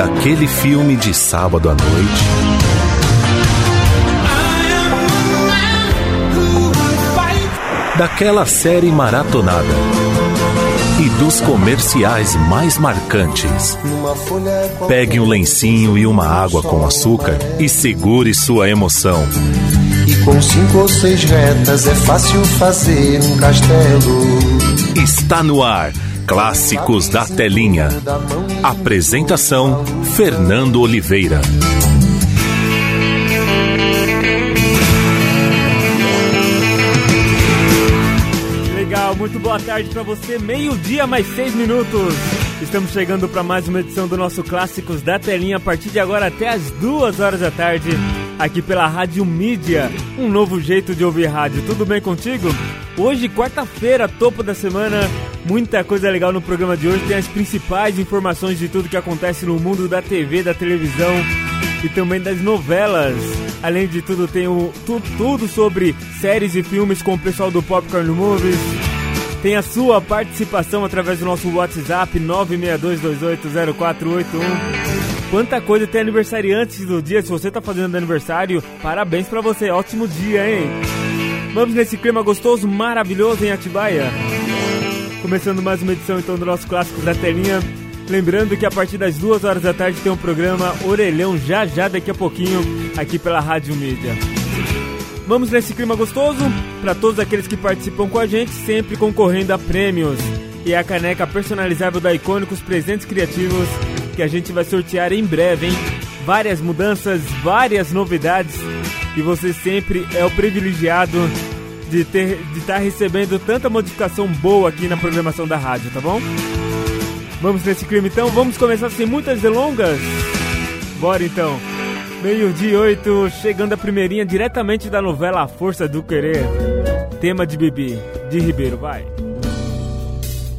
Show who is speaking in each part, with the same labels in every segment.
Speaker 1: Daquele filme de sábado à noite. Daquela série maratonada. E dos comerciais mais marcantes. Pegue um lencinho e uma água com açúcar e segure sua emoção.
Speaker 2: E com cinco ou seis retas é fácil fazer um castelo.
Speaker 1: Está no ar. Clássicos da Telinha. Apresentação: Fernando Oliveira.
Speaker 3: Legal, muito boa tarde pra você. Meio-dia mais seis minutos. Estamos chegando para mais uma edição do nosso Clássicos da Telinha a partir de agora até as duas horas da tarde, aqui pela Rádio Mídia. Um novo jeito de ouvir rádio. Tudo bem contigo? Hoje, quarta-feira, topo da semana. Muita coisa legal no programa de hoje. Tem as principais informações de tudo que acontece no mundo da TV, da televisão e também das novelas. Além de tudo, tem o, tu, tudo sobre séries e filmes com o pessoal do Popcorn Movies. Tem a sua participação através do nosso WhatsApp 962280481. Quanta coisa tem aniversariantes do dia. Se você tá fazendo aniversário, parabéns pra você. Ótimo dia, hein? Vamos nesse clima gostoso, maravilhoso em Atibaia. Começando mais uma edição então do nosso Clássicos da Telinha. Lembrando que a partir das duas horas da tarde tem um programa Orelhão já já daqui a pouquinho aqui pela Rádio Mídia. Vamos nesse clima gostoso para todos aqueles que participam com a gente, sempre concorrendo a prêmios. E a caneca personalizável da Icônicos Presentes Criativos que a gente vai sortear em breve, hein? Várias mudanças, várias novidades e você sempre é o privilegiado de de estar recebendo tanta modificação boa aqui na programação da rádio, tá bom? Vamos nesse clima então, vamos começar sem muitas delongas? Bora então! Meio-dia e oito, chegando a primeirinha diretamente da novela A Força do Querer. Tema de Bibi, de Ribeiro, vai.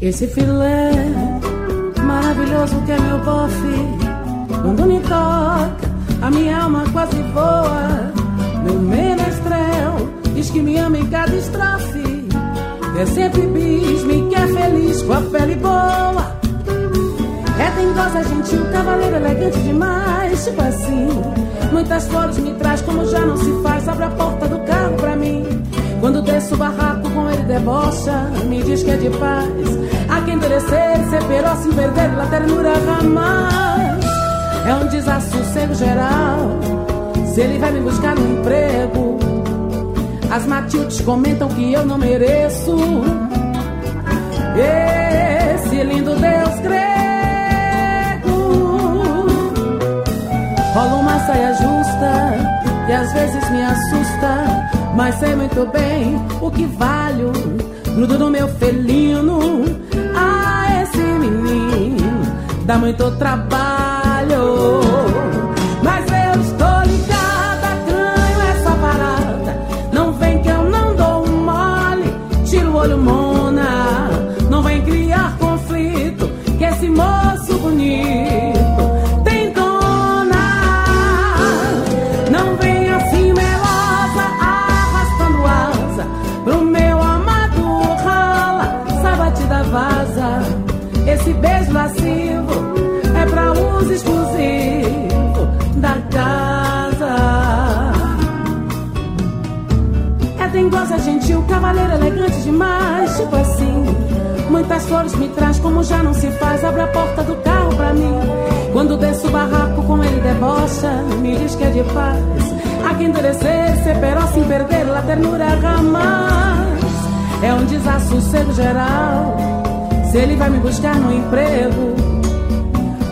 Speaker 4: Esse filé maravilhoso que é meu bofe, quando me toca, a minha alma quase voa. Meu menestrel diz que me ama em cada estrofe, é sempre bis, me quer feliz com a pele boa. É dengosa, gentil, cavaleiro elegante demais, tipo assim. Muitas flores me traz como já não se faz, abre a porta do carro pra mim. Quando desço o barraco com ele debocha, me diz que é de paz. A quem endurecer, ser feroz, sem perder la ternura jamais. É um desassossego geral, se ele vai me buscar no emprego. As Matildes comentam que eu não mereço. Esse lindo Deus grego. Rola uma saia justa que às vezes me assusta, mas sei muito bem o que valho. Grudo no meu felino, ah, esse menino dá muito trabalho. Gentil, cavaleiro elegante demais, tipo assim. Muitas flores me traz como já não se faz, abre a porta do carro pra mim. Quando desço o barraco com ele debocha, me diz que é de paz. A quem endurecer, ser feroz sem perder a ternura jamais. É um desassossego geral, se ele vai me buscar no emprego.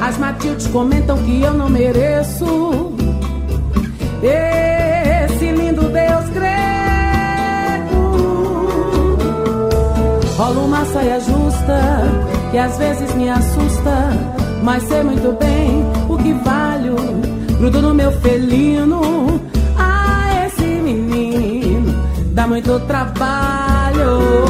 Speaker 4: As Matildes comentam que eu não mereço. Esse Rola uma saia justa que às vezes me assusta, mas sei muito bem o que valho. grudo no meu felino. Ah, esse menino dá muito trabalho.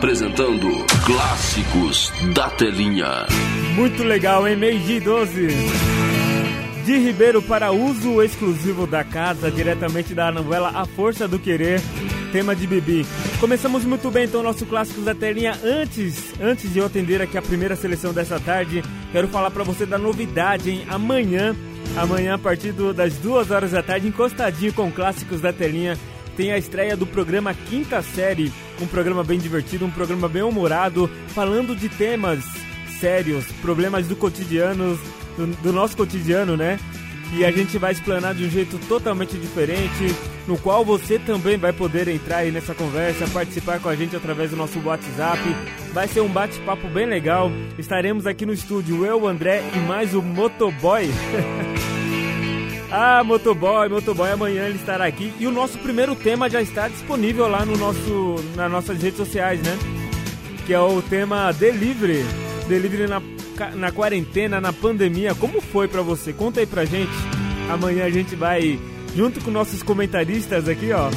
Speaker 5: Apresentando Clássicos da Telinha.
Speaker 3: Muito legal, hein? Meio dia e 12. De Ribeiro para uso exclusivo da casa, diretamente da novela A Força do Querer, tema de Bibi. Começamos muito bem então nosso Clássicos da Telinha. Antes, antes de eu atender aqui a primeira seleção dessa tarde, quero falar para você da novidade, hein? Amanhã, amanhã a partir do- das duas horas da tarde, encostadinho com Clássicos da Telinha, tem a estreia do programa Quinta Série, um programa bem divertido, um programa bem humorado, falando de temas sérios, problemas do cotidiano, do, do nosso cotidiano, né? E a gente vai explanar de um jeito totalmente diferente, no qual você também vai poder entrar aí nessa conversa, participar com a gente através do nosso WhatsApp. Vai ser um bate-papo bem legal. Estaremos aqui no estúdio, eu, o André e mais o Motoboy. Ah, Motoboy, Motoboy, amanhã ele estará aqui. E o nosso primeiro tema já está disponível lá no nosso, nas nossas redes sociais, né? Que é o tema Delivery. Delivery na, na quarentena, na pandemia. Como foi pra você? Conta aí pra gente. Amanhã a gente vai, junto com nossos comentaristas aqui, ó.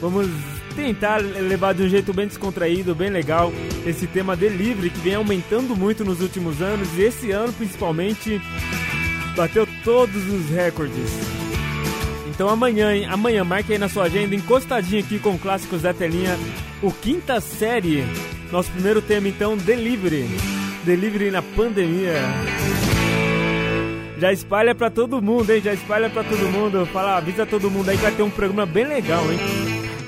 Speaker 3: Vamos tentar levar de um jeito bem descontraído, bem legal, esse tema Delivery que vem aumentando muito nos últimos anos. E esse ano, principalmente, bateu todos os recordes. Então amanhã, hein? Amanhã, marque aí na sua agenda, encostadinho aqui com clássicos da telinha, o quinta série. Nosso primeiro tema, então, Delivery. Delivery na pandemia. Já espalha pra todo mundo, hein? Já espalha pra todo mundo. Fala, avisa todo mundo aí que vai ter um programa bem legal, hein?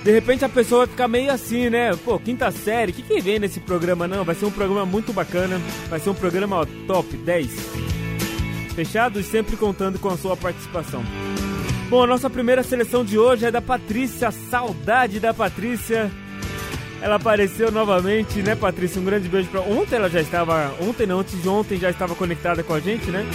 Speaker 3: De repente a pessoa vai ficar meio assim, né? Pô, quinta série, o que, que vem nesse programa? Não, vai ser um programa muito bacana. Vai ser um programa ó, top 10 fechados, sempre contando com a sua participação. Bom, a nossa primeira seleção de hoje é da Patrícia, saudade da Patrícia. Ela apareceu novamente, né, Patrícia? Um grande beijo pra. Ontem ela já estava. Ontem não, antes de ontem já estava conectada com a gente, né?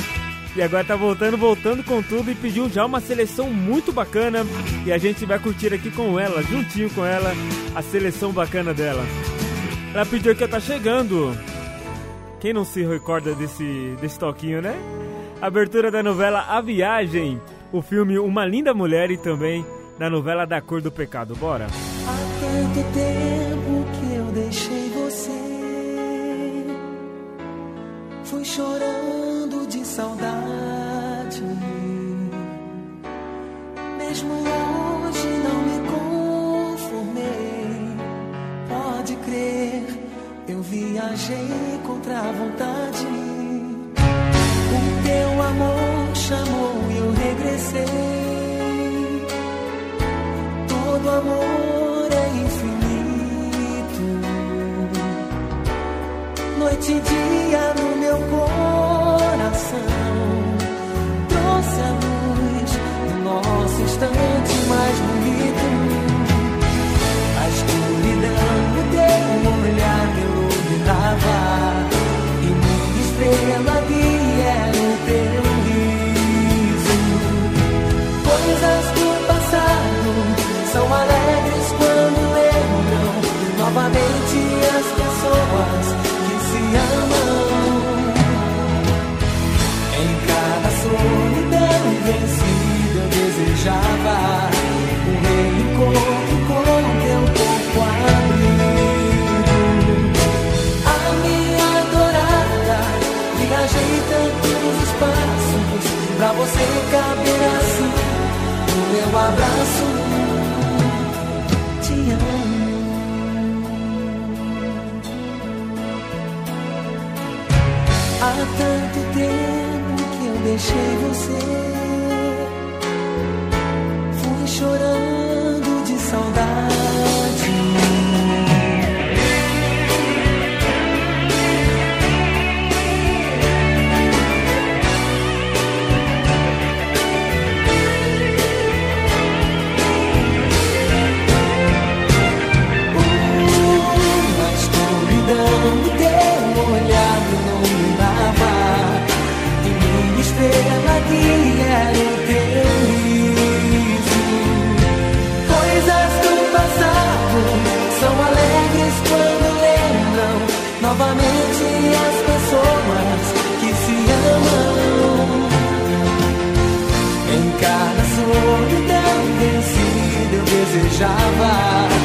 Speaker 3: E agora tá voltando, voltando com tudo e pediu já uma seleção muito bacana. E a gente vai curtir aqui com ela, juntinho com ela, a seleção bacana dela. Ela pediu que tá chegando. Quem não se recorda desse, desse toquinho, né? Abertura da novela A Viagem, o filme Uma Linda Mulher e também da novela Da Cor do Pecado. Bora!
Speaker 6: Há tanto tempo que eu deixei você. Fui chorando de saudade. Mesmo longe não me conformei. Pode crer, eu viajei contra a vontade. Amor chamou e eu regressei. Todo amor é infinito. Noite e dia no meu coração. Trouxe a luz do nosso instante você cabe assim no meu abraço. Te amo. Há tanto tempo que eu deixei você. desejava.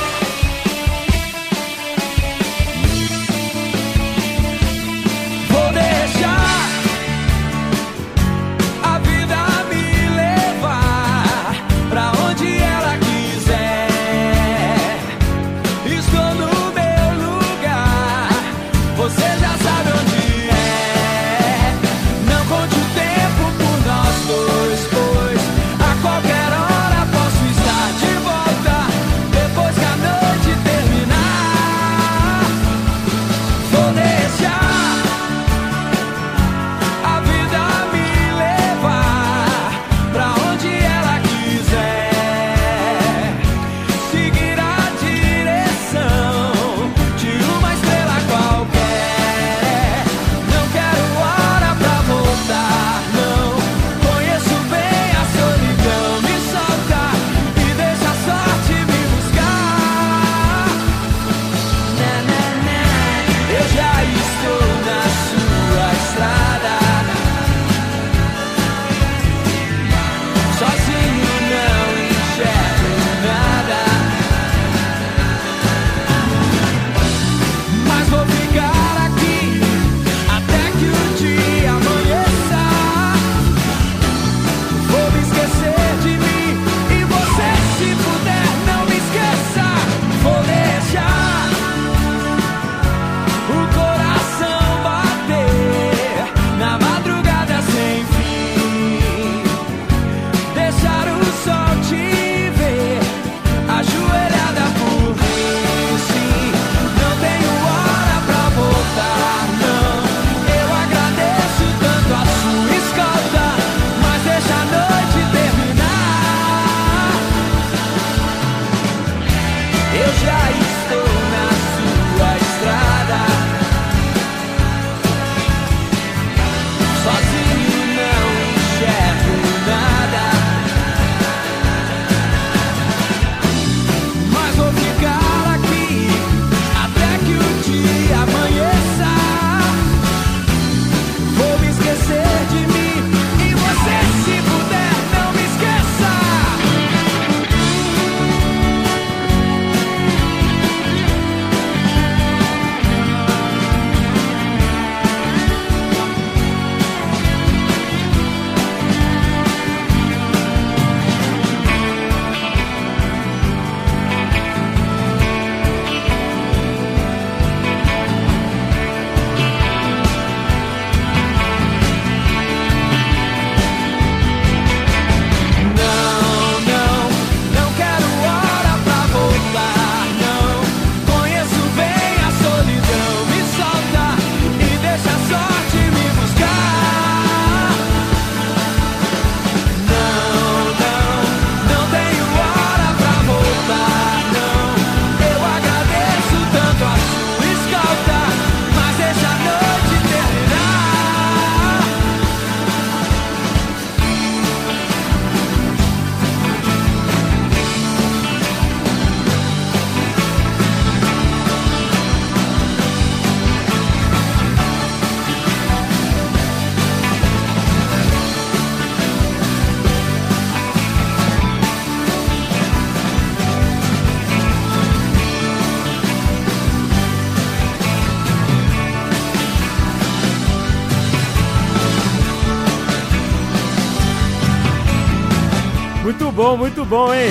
Speaker 3: Bom, muito bom, hein?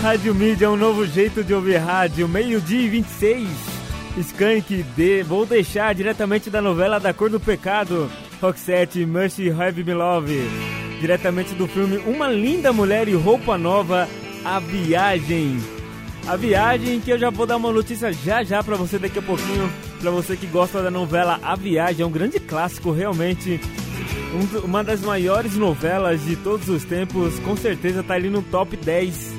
Speaker 3: Rádio Mídia é um novo jeito de ouvir rádio. Meio-dia e 26. Skank de Vou Deixar diretamente da novela Da Cor do Pecado. Roxette, Mercy Have Me Love. Diretamente do filme Uma Linda Mulher e Roupa Nova, A Viagem. A Viagem, que eu já vou dar uma notícia já já pra você daqui a pouquinho. Pra você que gosta da novela A Viagem. É um grande clássico, realmente. Um- uma das maiores novelas de todos os tempos, com certeza tá ali no top 10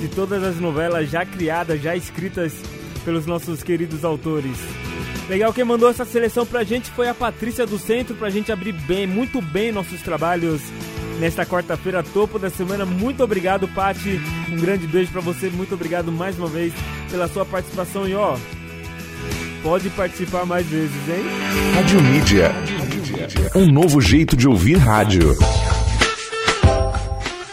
Speaker 3: de todas as novelas já criadas, já escritas pelos nossos queridos autores. Legal, quem mandou essa seleção pra gente foi a Patrícia do Centro, pra gente abrir bem, muito bem nossos trabalhos nesta quarta-feira, topo da semana. Muito obrigado, Pati. Um grande beijo pra você, muito obrigado mais uma vez pela sua participação e ó, pode participar mais vezes, hein?
Speaker 7: Rádio Mídia.
Speaker 1: Um novo jeito de ouvir rádio.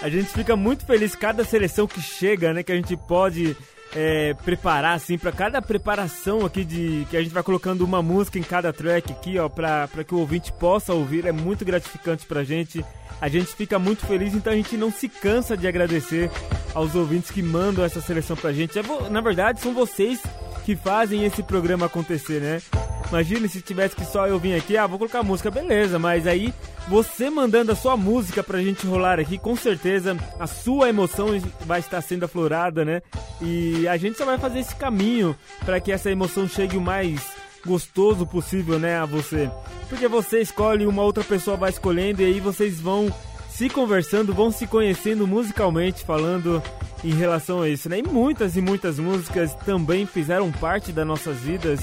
Speaker 3: A gente fica muito feliz cada seleção que chega, né? Que a gente pode é, preparar, assim, para cada preparação aqui de. Que a gente vai colocando uma música em cada track aqui, ó, pra que o ouvinte possa ouvir. É muito gratificante pra gente. A gente fica muito feliz, então a gente não se cansa de agradecer aos ouvintes que mandam essa seleção pra gente. É na verdade, são vocês que fazem esse programa acontecer, né? Imagina se tivesse que só eu vir aqui, ah, vou colocar música, beleza, mas aí você mandando a sua música pra gente rolar aqui, com certeza a sua emoção vai estar sendo aflorada, né? E a gente só vai fazer esse caminho para que essa emoção chegue o mais gostoso possível, né, a você. Porque você escolhe, uma outra pessoa vai escolhendo e aí vocês vão se conversando, vão se conhecendo musicalmente, falando em relação a isso, né? E muitas e muitas músicas também fizeram parte das nossas vidas,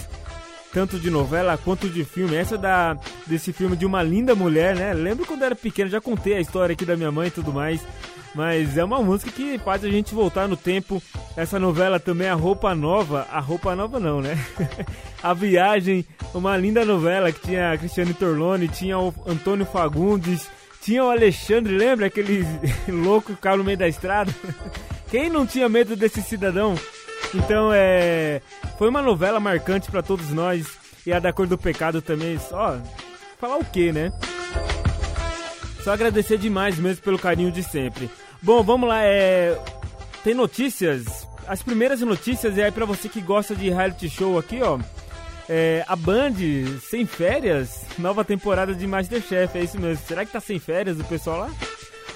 Speaker 3: tanto de novela quanto de filme. Essa da desse filme de uma linda mulher, né? Lembro quando era pequeno, já contei a história aqui da minha mãe e tudo mais. Mas é uma música que faz a gente voltar no tempo. Essa novela também, A Roupa Nova. A Roupa Nova não, né? a Viagem, uma linda novela que tinha a Cristiane Torlone, tinha o Antônio Fagundes, tinha o Alexandre, lembra? Aquele louco que no meio da estrada. Quem não tinha medo desse cidadão? Então é. Foi uma novela marcante pra todos nós. E a da Cor do Pecado também. Só. Falar o que, né? Só agradecer demais mesmo pelo carinho de sempre. Bom, vamos lá. É... Tem notícias. As primeiras notícias é aí pra você que gosta de reality show aqui, ó. É, a Band sem férias, nova temporada de Masterchef, é isso mesmo. Será que tá sem férias o pessoal lá?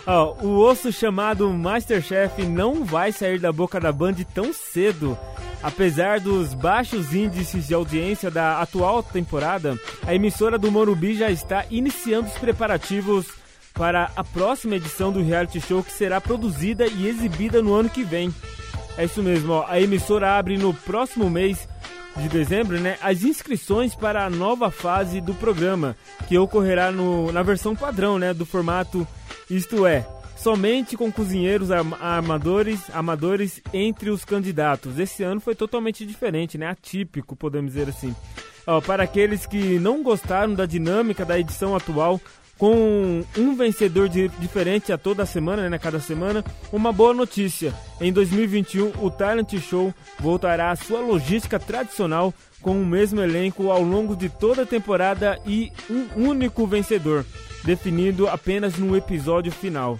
Speaker 3: Ó, o osso chamado Masterchef não vai sair da boca da Band tão cedo. Apesar dos baixos índices de audiência da atual temporada, a emissora do Morumbi já está iniciando os preparativos para a próxima edição do reality show que será produzida e exibida no ano que vem. É isso mesmo, ó. a emissora abre no próximo mês de dezembro, né, as inscrições para a nova fase do programa, que ocorrerá no, na versão padrão, né, do formato, isto é, somente com cozinheiros amadores, amadores entre os candidatos. Esse ano foi totalmente diferente, né, atípico, podemos dizer assim. Ó, para aqueles que não gostaram da dinâmica da edição atual, com um vencedor diferente a toda semana, né, cada semana, uma boa notícia. Em 2021, o Talent Show voltará à sua logística tradicional com o mesmo elenco ao longo de toda a temporada e um único vencedor, definido apenas no episódio final.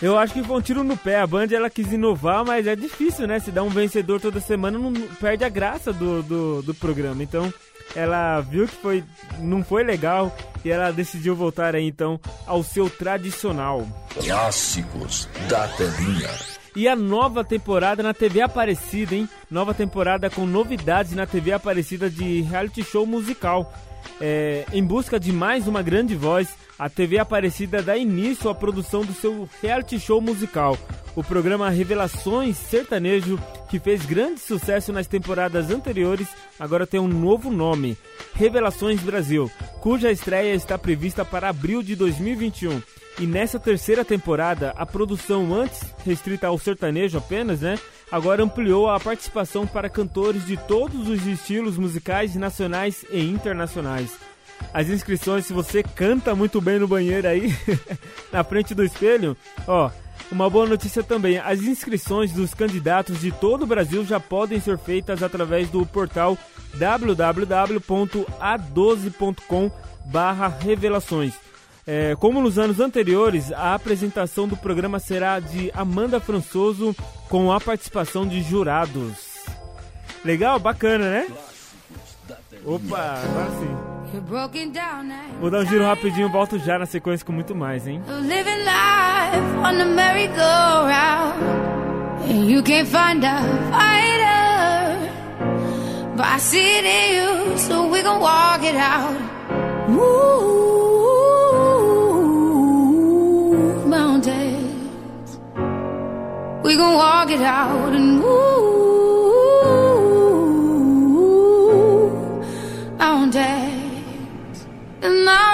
Speaker 3: Eu acho que foi um tiro no pé. A Band ela quis inovar, mas é difícil, né? Se dá um vencedor toda semana, não perde a graça do, do, do programa. Então, ela viu que foi, não foi legal e ela decidiu voltar aí então ao seu tradicional.
Speaker 5: Clássicos da telinha.
Speaker 3: E a nova temporada na TV Aparecida, hein? Nova temporada com novidades na TV Aparecida de reality show musical. É, em busca de mais uma grande voz, a TV Aparecida dá início à produção do seu reality show musical. O programa Revelações Sertanejo, que fez grande sucesso nas temporadas anteriores, agora tem um novo nome: Revelações Brasil, cuja estreia está prevista para abril de 2021. E nessa terceira temporada, a produção antes restrita ao sertanejo apenas, né? Agora ampliou a participação para cantores de todos os estilos musicais nacionais e internacionais. As inscrições, se você canta muito bem no banheiro aí, na frente do espelho, ó, uma boa notícia também, as inscrições dos candidatos de todo o Brasil já podem ser feitas através do portal www.a12.com barra revelações. É, como nos anos anteriores, a apresentação do programa será de Amanda Françoso com a participação de jurados. Legal? Bacana, né? Opa, agora sim. Vou dar um giro rapidinho, volto já na sequência com muito mais, hein?
Speaker 8: Living life on the merry-go-round. And you can't find a fighter. But I see it in you, so we gon' walk it out. Move mountains. We gon' walk it out and move And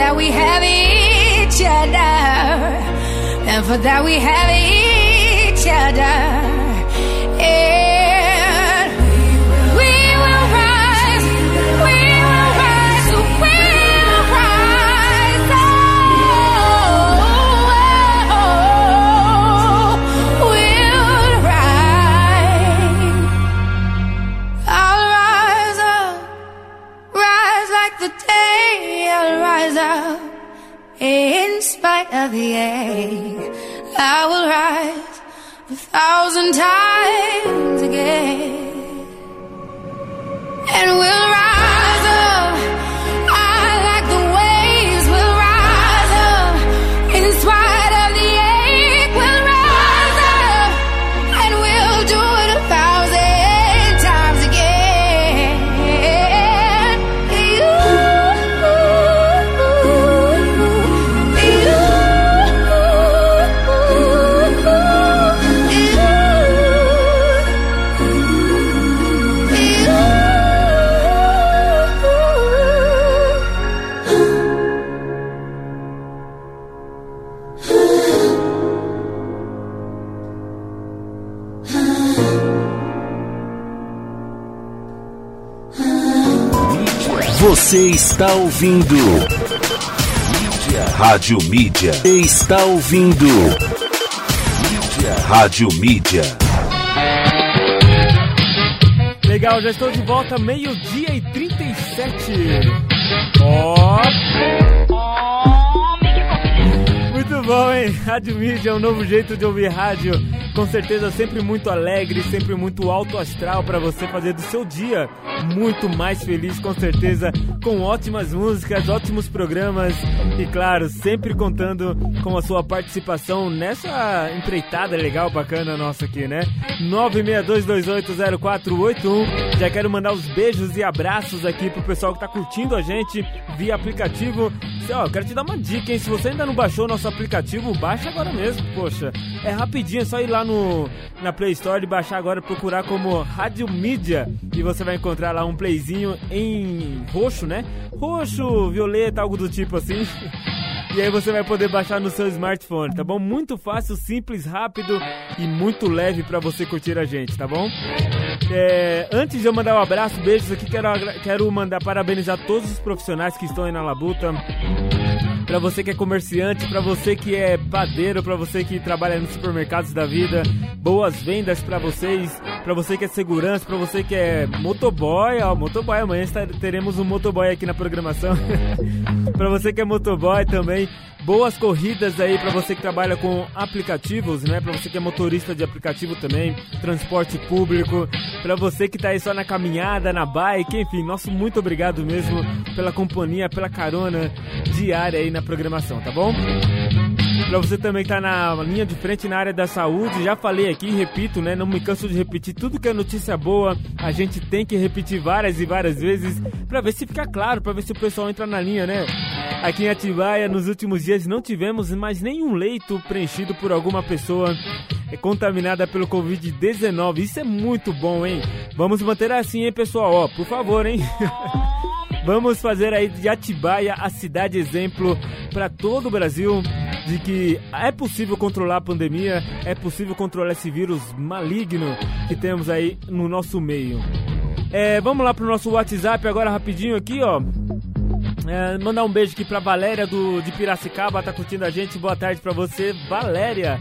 Speaker 8: that we have each other, and for that we have each other. Of the ache. I will rise a thousand times again, and we'll
Speaker 1: Você está ouvindo. Mídia. Rádio Mídia. Está ouvindo. Mídia. Rádio Mídia.
Speaker 3: Legal, já estou de volta, meio-dia e 37. Ó. Muito bom, hein? Rádio Mídia é um novo jeito de ouvir rádio. Com certeza sempre muito alegre, sempre muito alto astral para você fazer do seu dia muito mais feliz, com certeza, com ótimas músicas, ótimos programas e claro, sempre contando com a sua participação nessa empreitada legal, bacana nossa aqui, né? 962280481. Já quero mandar os beijos e abraços aqui pro pessoal que tá curtindo a gente via aplicativo. Ó, quero te dar uma dica, hein? Se você ainda não baixou o nosso aplicativo, baixa agora mesmo, poxa. É rapidinho, é só ir lá no, na Play Store e baixar agora, procurar como Rádio Mídia e você vai encontrar lá um playzinho em roxo, né? Roxo, violeta, algo do tipo assim. E aí você vai poder baixar no seu smartphone, tá bom? Muito fácil, simples, rápido e muito leve pra você curtir a gente, tá bom? É, antes de eu mandar um abraço, beijos aqui, quero, quero mandar parabenizar todos os profissionais que estão aí na Labuta. Pra você que é comerciante, pra você que é padeiro, pra você que trabalha nos supermercados da vida, boas vendas pra vocês, pra você que é segurança, pra você que é motoboy, ó, motoboy, amanhã teremos um motoboy aqui na programação. pra você que é motoboy também, boas corridas aí pra você que trabalha com aplicativos, né? Pra você que é motorista de aplicativo também, transporte público, pra você que tá aí só na caminhada, na bike, enfim, nosso muito obrigado mesmo pela companhia, pela carona diária aí na programação, tá bom? Pra você também tá na linha de frente na área da saúde, já falei aqui, repito, né? Não me canso de repetir, tudo que é notícia boa, a gente tem que repetir várias e várias vezes pra ver se fica claro, pra ver se o pessoal entra na linha, né? Aqui em Atibaia, nos últimos dias, não tivemos mais nenhum leito preenchido por alguma pessoa é, contaminada pelo Covid-19. Isso é muito bom, hein? Vamos manter assim, hein, pessoal? Ó, por favor, hein? Vamos fazer aí de Atibaia a cidade exemplo para todo o Brasil. De que é possível controlar a pandemia, é possível controlar esse vírus maligno que temos aí no nosso meio. É, vamos lá pro nosso WhatsApp agora rapidinho aqui, ó. É, mandar um beijo aqui pra Valéria do, de Piracicaba, tá curtindo a gente. Boa tarde pra você, Valéria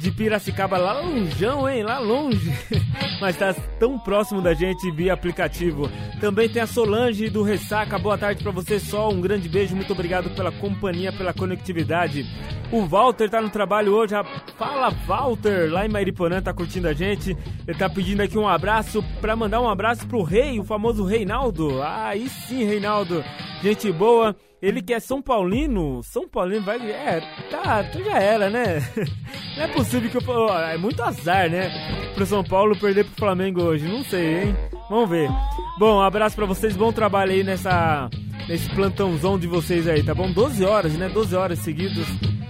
Speaker 3: de Piracicaba, lá longeão, hein? Lá longe. Mas tá tão próximo da gente via aplicativo. Também tem a Solange do Ressaca. Boa tarde pra você, Sol. Um grande beijo, muito obrigado pela companhia, pela conectividade. O Walter tá no trabalho hoje. Fala, Walter, lá em Mairiporã, tá curtindo a gente. Ele tá pedindo aqui um abraço pra mandar um abraço pro rei, o famoso Reinaldo. Ah, aí sim, Reinaldo. Gente boa. Ele que é São Paulino, São Paulino vai. É, tá, tu já era, né? Não é possível que eu. ó, É muito azar, né? Pro São Paulo perder pro Flamengo hoje. Não sei, hein? Vamos ver. Bom, abraço pra vocês, bom trabalho aí nessa. Nesse plantãozão de vocês aí, tá bom? 12 horas, né? 12 horas seguidas.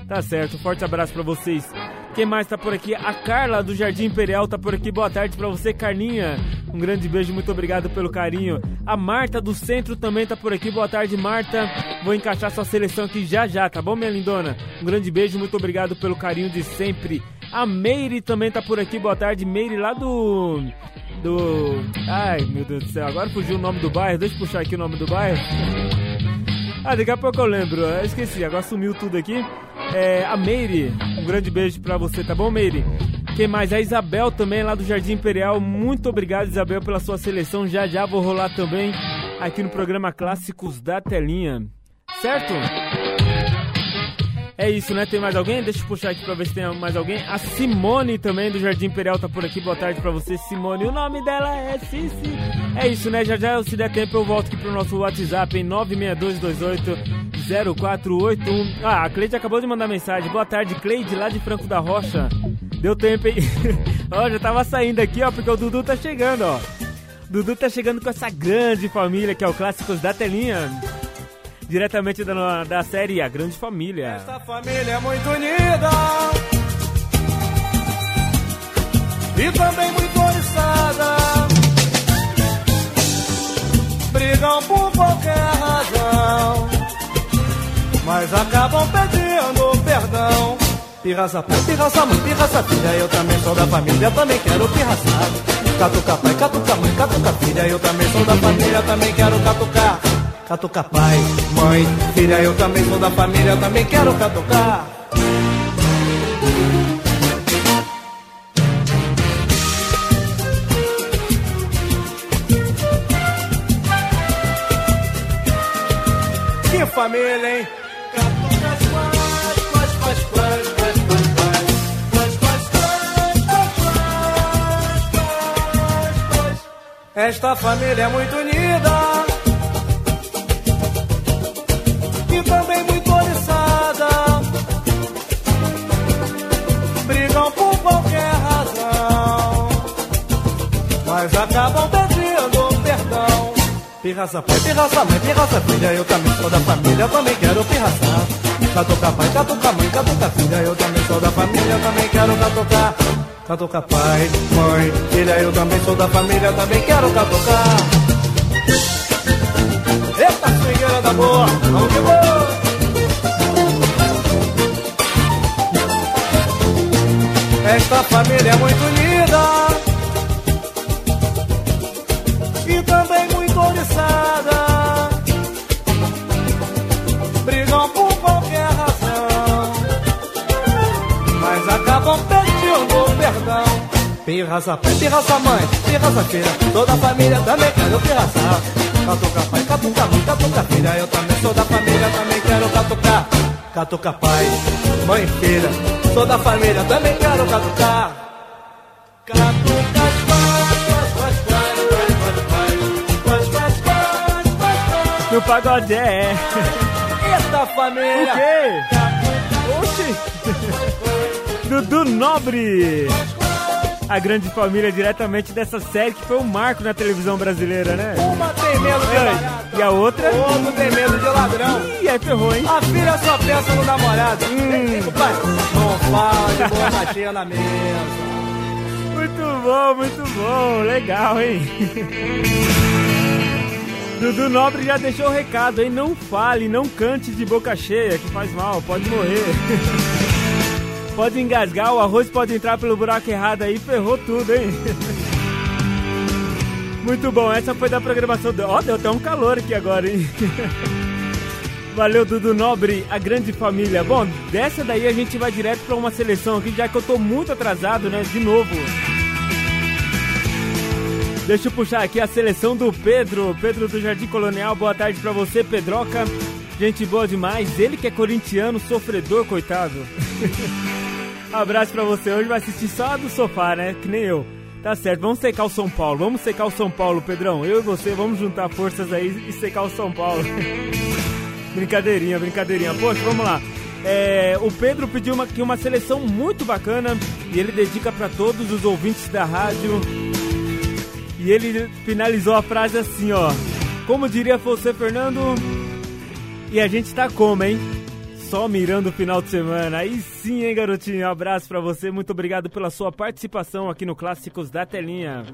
Speaker 3: Tá certo, forte abraço pra vocês. Quem mais tá por aqui? A Carla do Jardim Imperial tá por aqui. Boa tarde pra você, Carlinha. Um grande beijo, muito obrigado pelo carinho. A Marta do Centro também tá por aqui. Boa tarde, Marta. Vou encaixar sua seleção aqui já já, tá bom, minha lindona? Um grande beijo, muito obrigado pelo carinho de sempre. A Meire também tá por aqui. Boa tarde, Meire lá do do Ai, meu Deus do céu. Agora fugiu o nome do bairro. Deixa eu puxar aqui o nome do bairro. Ah, daqui a pouco eu lembro. Eu esqueci, agora sumiu tudo aqui. É, a Meire, um grande beijo pra você, tá bom, Meire? Quem mais? A Isabel também, lá do Jardim Imperial. Muito obrigado, Isabel, pela sua seleção. Já já vou rolar também aqui no programa Clássicos da Telinha. Certo? É isso, né? Tem mais alguém? Deixa eu puxar aqui pra ver se tem mais alguém. A Simone também do Jardim Imperial tá por aqui. Boa tarde pra você, Simone. O nome dela é Cici. É isso, né? Já já, se der tempo, eu volto aqui pro nosso WhatsApp em 962280481. Ah, a Cleide acabou de mandar mensagem. Boa tarde, Cleide, lá de Franco da Rocha. Deu tempo, hein? ó, já tava saindo aqui, ó, porque o Dudu tá chegando, ó. Dudu tá chegando com essa grande família que é o Clássicos da Telinha. Diretamente da, da série A Grande Família.
Speaker 9: Essa família é muito unida e também muito oriçada. Brigam por qualquer razão, mas acabam pedindo perdão. Pirraça pai, pirraça mãe, pirraça filha, eu também sou da família, também quero pirraçar. Catuca pai, catuca mãe, catuca filha, eu também sou da família, também quero catucar catucar pai, mãe, filha, eu também sou da família, eu também quero catucar. Que família, hein? Esta família é muito unida. Pirraça pai, pirraça mãe, pirraça filha, eu também sou da família, também quero pirraçar. Catuca pai, catuca mãe, catuca filha, eu também sou da família, também quero catucar. Catuca pai, mãe, filha, eu também sou da família, também quero catucar. Eita, swingueira da boa, vamos que boa! Esta família é muito unida e também Brigam por qualquer razão, mas acabam pedindo perdão. Pirraça pai, pirraça mãe, pirraça filha, toda a família também quero pirraçar. Catuca pai, catuca mãe, catuca filha, eu também sou da família, também quero catucar. Catuca pai, mãe, filha, sou da família, também quero catucar. Catucas
Speaker 3: pagode é.
Speaker 9: Eita
Speaker 3: O
Speaker 9: família!
Speaker 3: quê? Oxi! Dudu Nobre! A grande família diretamente dessa série que foi um marco na televisão brasileira, né?
Speaker 9: Uma tem medo de barato,
Speaker 3: E a outra?
Speaker 9: o outro tem medo de ladrão.
Speaker 3: Ih, aí ferrou, hein?
Speaker 9: A filha só pensa no namorado. Hum. Pai, não fala de borrachinha na mesa.
Speaker 3: Muito bom, muito bom. Legal, hein? Dudu Nobre já deixou o recado, hein? Não fale, não cante de boca cheia, que faz mal, pode morrer.
Speaker 10: pode engasgar, o arroz pode entrar pelo buraco errado aí, ferrou tudo, hein? Muito bom, essa foi da programação. Ó, oh, deu até um calor aqui agora, hein? Valeu, Dudu Nobre, a grande família. Bom, dessa daí a gente vai direto para uma seleção aqui, já que eu tô muito atrasado, né? De novo. Deixa eu puxar aqui a seleção do Pedro. Pedro do Jardim Colonial, boa tarde para você, Pedroca. Gente boa demais. Ele que é corintiano, sofredor, coitado. Abraço para você. Hoje vai assistir só do sofá, né? Que nem eu. Tá certo, vamos secar o São Paulo. Vamos secar o São Paulo, Pedrão. Eu e você vamos juntar forças aí e secar o São Paulo. brincadeirinha, brincadeirinha. Poxa, vamos lá. É, o Pedro pediu uma, aqui uma seleção muito bacana e ele dedica para todos os ouvintes da rádio. E ele finalizou a frase assim, ó. Como diria você, Fernando? E a gente tá como, hein? Só mirando o final de semana. Aí sim, hein, garotinho? Um abraço para você. Muito obrigado pela sua participação aqui no Clássicos da Telinha.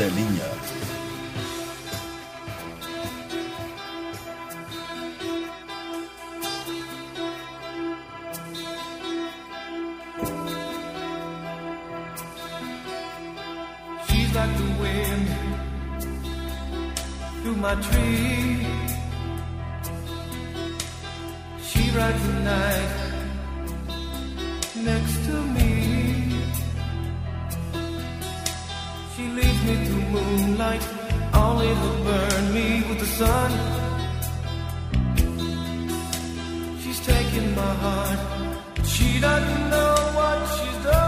Speaker 5: She's
Speaker 11: like the wind through my tree. She rides the night next to me. Leads me to moonlight, only to burn me with the sun. She's taking my heart, she doesn't know what she's done.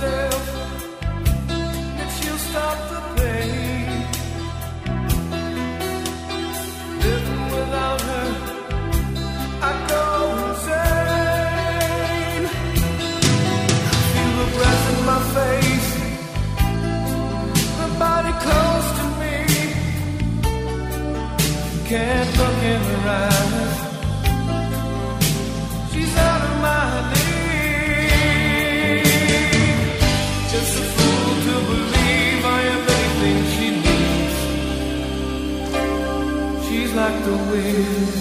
Speaker 11: Master. away.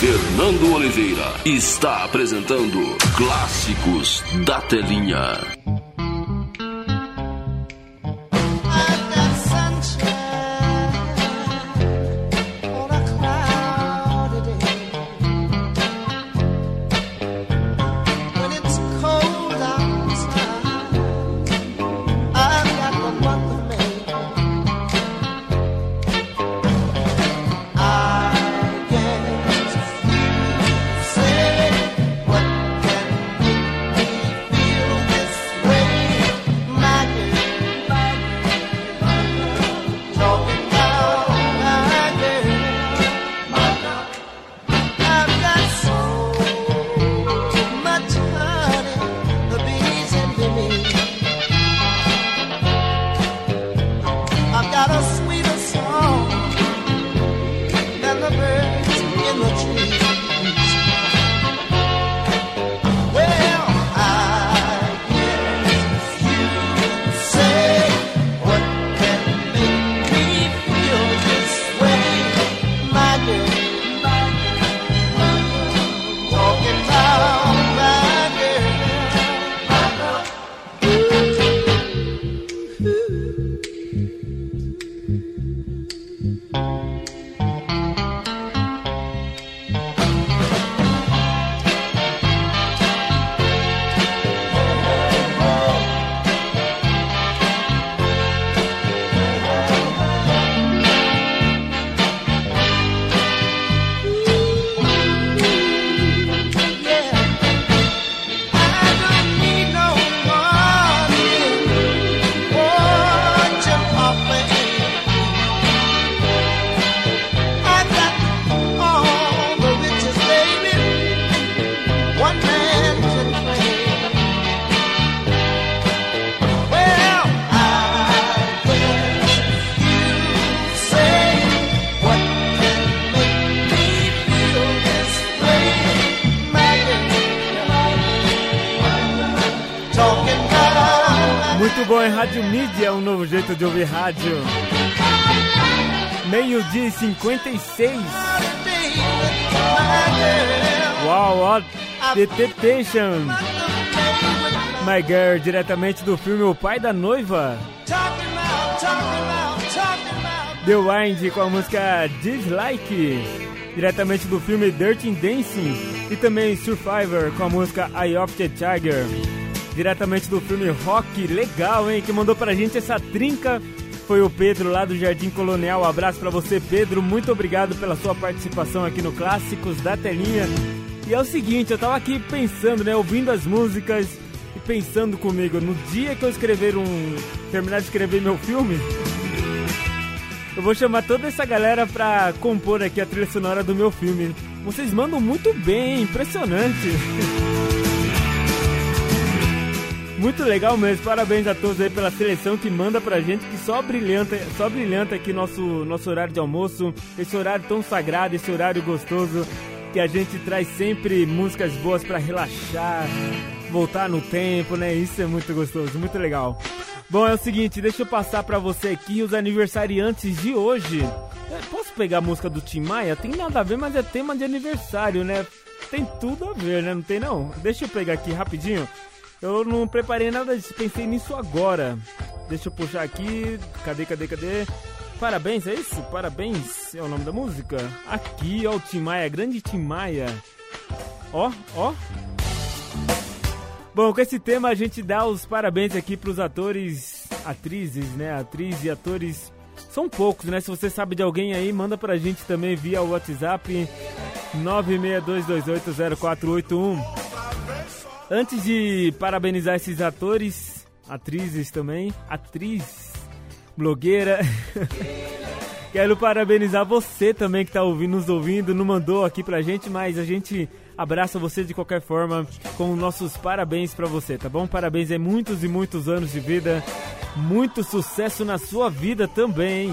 Speaker 5: Fernando Oliveira está apresentando Clássicos da Telinha.
Speaker 3: Rádio Mídia, um novo jeito de ouvir rádio. Meio-dia e 56. Uau, ó, The Temptation. My Girl, diretamente do filme O Pai da Noiva. The Wind com a música Dislike, diretamente do filme Dirty Dancing. E também Survivor com a música Eye of the Tiger, diretamente do filme Rock. Legal, hein? Que mandou pra gente essa trinca foi o Pedro lá do Jardim Colonial. Um abraço pra você, Pedro. Muito obrigado pela sua participação aqui no Clássicos da Telinha. E é o seguinte, eu tava aqui pensando, né, ouvindo as músicas e pensando comigo, no dia que eu escrever um. terminar de escrever meu filme, eu vou chamar toda essa galera pra compor aqui a trilha sonora do meu filme. Vocês mandam muito bem, impressionante. Muito legal mesmo, parabéns a todos aí pela seleção que manda pra gente, que só brilhanta, só brilhanta aqui nosso, nosso horário de almoço, esse horário tão sagrado, esse horário gostoso, que a gente traz sempre músicas boas pra relaxar, voltar no tempo, né? Isso é muito gostoso, muito legal. Bom, é o seguinte, deixa eu passar pra você aqui os aniversariantes de hoje. É, Posso pegar a música do Tim Maia? Tem nada a ver, mas é tema de aniversário, né? Tem tudo a ver, né? Não tem não? Deixa eu pegar aqui rapidinho. Eu não preparei nada disso, pensei nisso agora. Deixa eu puxar aqui. Cadê, cadê, cadê? Parabéns, é isso? Parabéns é o nome da música? Aqui, ó, o Tim Maia, grande Tim Maia. Ó, ó. Bom, com esse tema a gente dá os parabéns aqui pros atores, atrizes, né? Atriz e atores. São poucos, né? Se você sabe de alguém aí, manda pra gente também via WhatsApp 962280481. Antes de parabenizar esses atores, atrizes também, atriz, blogueira, quero parabenizar você também que está ouvindo, nos ouvindo, não mandou aqui pra gente, mas a gente abraça você de qualquer forma com nossos parabéns pra você, tá bom? Parabéns aí, muitos e muitos anos de vida, muito sucesso na sua vida também.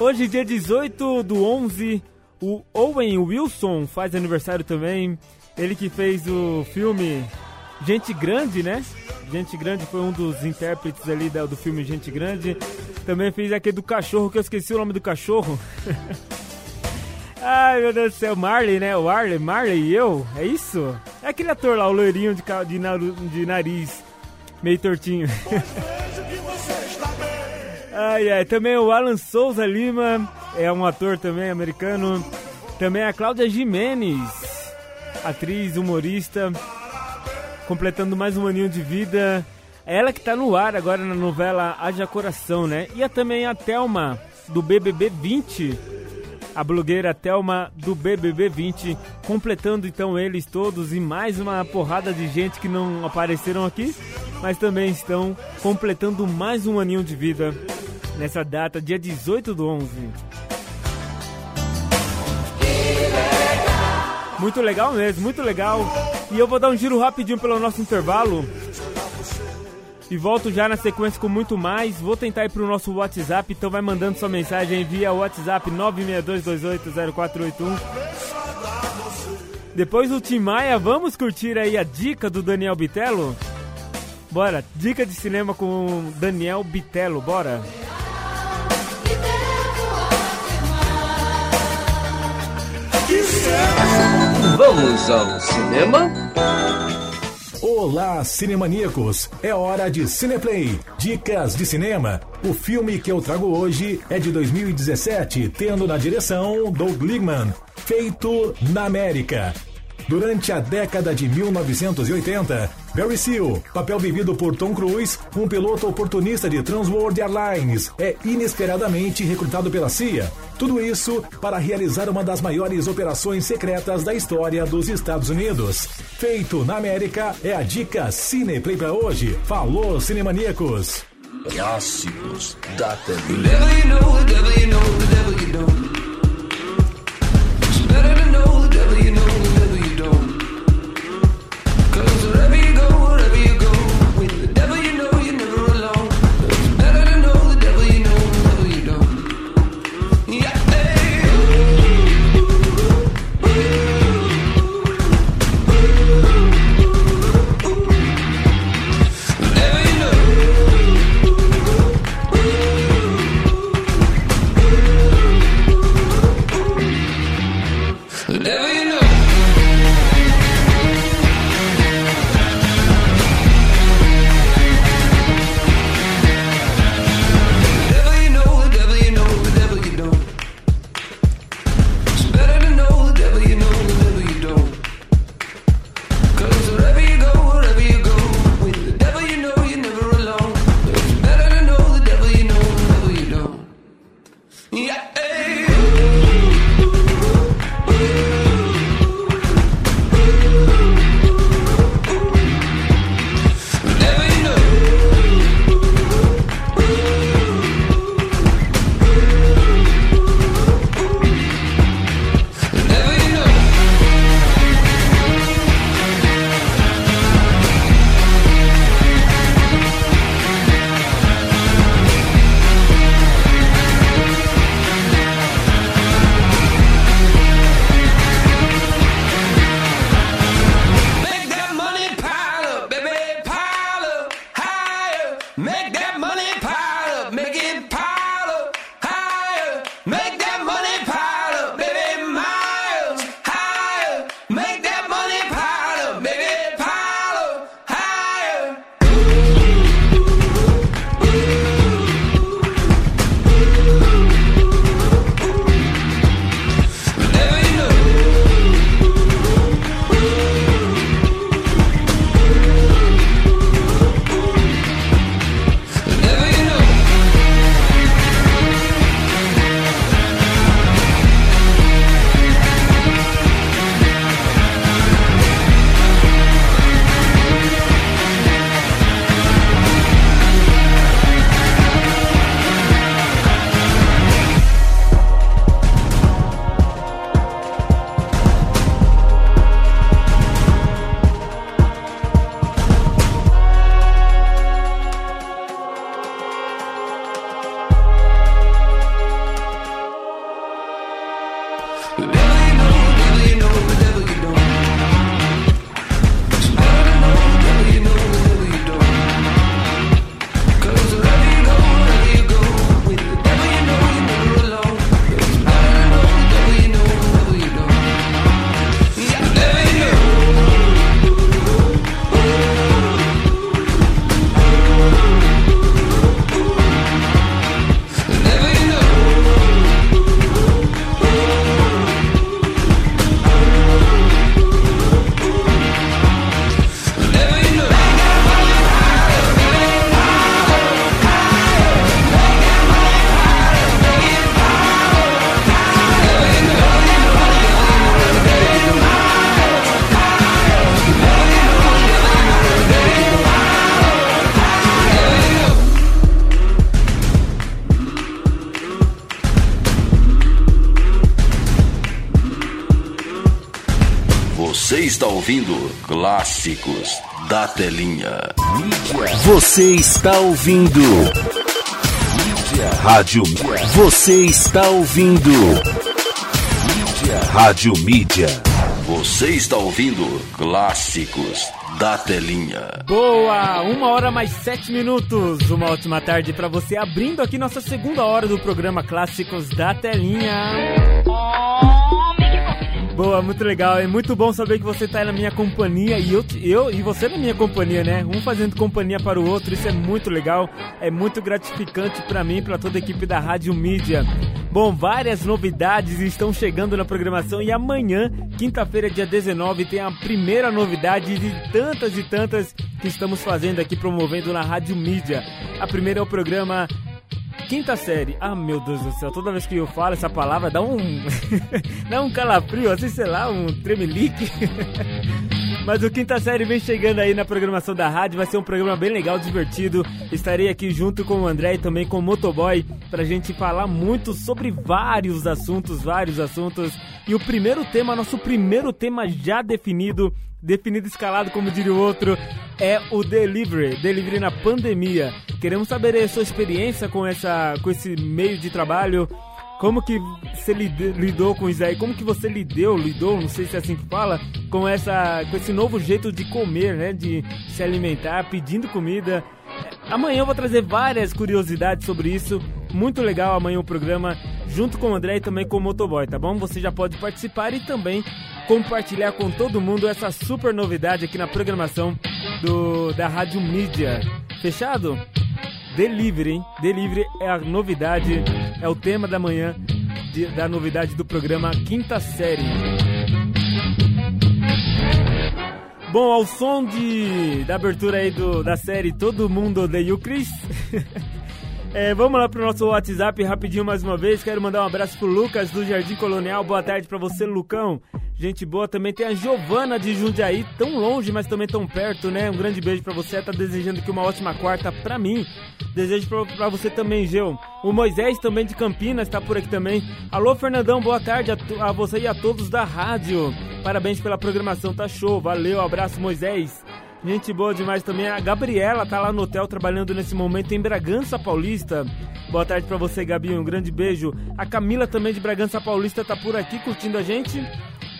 Speaker 3: Hoje, dia 18 do 11, o Owen Wilson faz aniversário também. Ele que fez o filme Gente Grande, né? Gente Grande foi um dos intérpretes ali do filme Gente Grande. Também fez aquele do cachorro, que eu esqueci o nome do cachorro. Ai, meu Deus do céu, Marley, né? O Marley, Marley e eu, é isso? É aquele ator lá, o loirinho de, de, de nariz, meio tortinho. Ai, ai, também o Alan Souza Lima, é um ator também americano. Também a Cláudia Jimenez, atriz, humorista, completando mais um aninho de vida. É ela que tá no ar agora na novela Haja Coração, né? E a, também a Thelma, do BBB 20. A blogueira Thelma do BBB 20, completando então eles todos e mais uma porrada de gente que não apareceram aqui, mas também estão completando mais um aninho de vida nessa data, dia 18 do 11. Muito legal mesmo, muito legal. E eu vou dar um giro rapidinho pelo nosso intervalo. E volto já na sequência com muito mais. Vou tentar ir pro nosso WhatsApp, então vai mandando sua mensagem via WhatsApp 962280481. Depois do Tim Maia, vamos curtir aí a dica do Daniel Bitelo? Bora, dica de cinema com Daniel Bitelo, bora.
Speaker 12: Vamos ao cinema?
Speaker 13: Olá, cinemaníacos! É hora de Cineplay, dicas de cinema. O filme que eu trago hoje é de 2017, tendo na direção Doug Liman, feito na América. Durante a década de 1980, Barry Seal, papel vivido por Tom Cruise, um piloto oportunista de Transworld Airlines, é inesperadamente recrutado pela CIA. Tudo isso para realizar uma das maiores operações secretas da história dos Estados Unidos. Feito na América é a dica Cineplay para hoje. Falou, cinemaníacos!
Speaker 5: Clássicos da telinha. Está ouvindo Clássicos da Telinha.
Speaker 1: Você está ouvindo. Rádio. Você está ouvindo. Rádio Mídia.
Speaker 5: Você está ouvindo Clássicos da Telinha.
Speaker 3: Boa! Uma hora mais sete minutos. Uma ótima tarde pra você, abrindo aqui nossa segunda hora do programa Clássicos da Telinha. Boa, muito legal. É muito bom saber que você tá aí na minha companhia e eu, eu e você na minha companhia, né? Um fazendo companhia para o outro. Isso é muito legal. É muito gratificante pra mim e pra toda a equipe da Rádio Mídia. Bom, várias novidades estão chegando na programação e amanhã, quinta-feira, dia 19, tem a primeira novidade de tantas e tantas que estamos fazendo aqui promovendo na Rádio Mídia. A primeira é o programa Quinta série. Ah, meu Deus do céu. Toda vez que eu falo essa palavra dá um. dá um calafrio, assim, sei lá, um tremelique. Mas o Quinta Série vem chegando aí na programação da rádio, vai ser um programa bem legal, divertido. Estarei aqui junto com o André e também com o Motoboy pra gente falar muito sobre vários assuntos, vários assuntos. E o primeiro tema, nosso primeiro tema já definido, definido escalado, como diria o outro, é o delivery, delivery na pandemia. Queremos saber a sua experiência com essa com esse meio de trabalho. Como que você lid- lidou com isso aí? Como que você lidou, lidou, não sei se é assim que fala, com essa com esse novo jeito de comer, né, de se alimentar, pedindo comida. Amanhã eu vou trazer várias curiosidades sobre isso. Muito legal amanhã o programa. junto com o André e também com o Motoboy, tá bom? Você já pode participar e também compartilhar com todo mundo essa super novidade aqui na programação do da Rádio Mídia. Fechado? Delivery, hein? Delivery é a novidade, é o tema da manhã de- da novidade do programa Quinta Série. Bom, ao som de, da abertura aí do, da série Todo Mundo Odeia o Chris. É, vamos lá pro nosso WhatsApp rapidinho mais uma vez. Quero mandar um abraço pro Lucas do Jardim Colonial. Boa tarde pra você, Lucão. Gente boa também tem a Giovana de Jundiaí, tão longe, mas também tão perto, né? Um grande beijo pra você. Tá desejando aqui uma ótima quarta pra mim. Desejo pra você também, Geu. O Moisés também de Campinas tá por aqui também. Alô, Fernandão, boa tarde a, a você e a todos da rádio. Parabéns pela programação, tá show. Valeu, abraço, Moisés. Gente boa demais também. A Gabriela tá lá no hotel trabalhando nesse momento em Bragança Paulista. Boa tarde pra você, Gabi. Um grande beijo. A Camila também de Bragança Paulista tá por aqui curtindo a gente.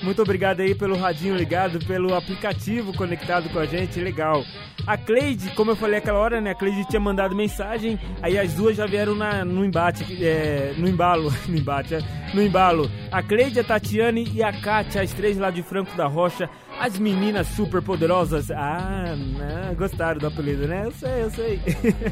Speaker 3: Muito obrigado aí pelo radinho ligado, pelo aplicativo conectado com a gente, legal. A Cleide, como eu falei aquela hora, né? A Cleide tinha mandado mensagem, aí as duas já vieram na, no embate, é, no embalo, no embate, é, no embalo. A Cleide, a Tatiane e a Kátia, as três lá de Franco da Rocha, as meninas super poderosas. Ah, não, gostaram do apelido, né? Eu sei, eu sei.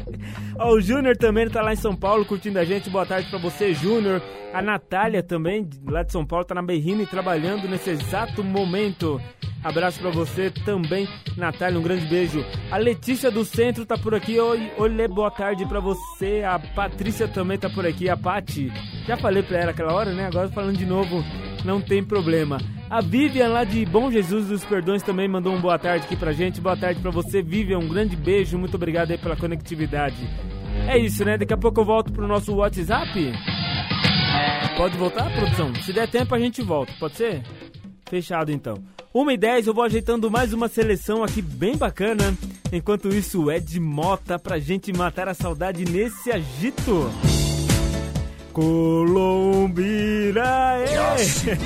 Speaker 3: Ó, o Júnior também tá lá em São Paulo curtindo a gente. Boa tarde pra você, Júnior. A Natália também, lá de São Paulo, tá na Berrine trabalhando nesse exato momento. Abraço pra você também, Natália, um grande beijo. A Letícia do Centro tá por aqui. Oi, olê, boa tarde pra você. A Patrícia também tá por aqui. A Pati, já falei pra ela aquela hora, né? Agora falando de novo, não tem problema. A Vivian lá de Bom Jesus dos Perdões também mandou um boa tarde aqui pra gente. Boa tarde pra você, Vivian. Um grande beijo. Muito obrigado aí pela conectividade. É isso, né? Daqui a pouco eu volto pro nosso WhatsApp. Pode voltar, produção? Se der tempo, a gente volta. Pode ser? Fechado, então. 1 e 10, eu vou ajeitando mais uma seleção aqui bem bacana. Enquanto isso, Ed Mota pra gente matar a saudade nesse agito. Colombina,
Speaker 11: Se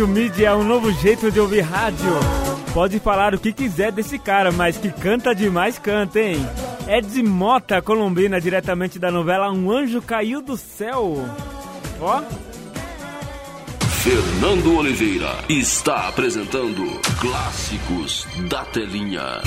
Speaker 3: Rádio Mídia é um novo jeito de ouvir rádio. Pode falar o que quiser desse cara, mas que canta demais, canta, hein? Ed Mota, colombina, diretamente da novela Um Anjo Caiu do Céu. Ó,
Speaker 5: Fernando Oliveira está apresentando Clássicos da Telinha.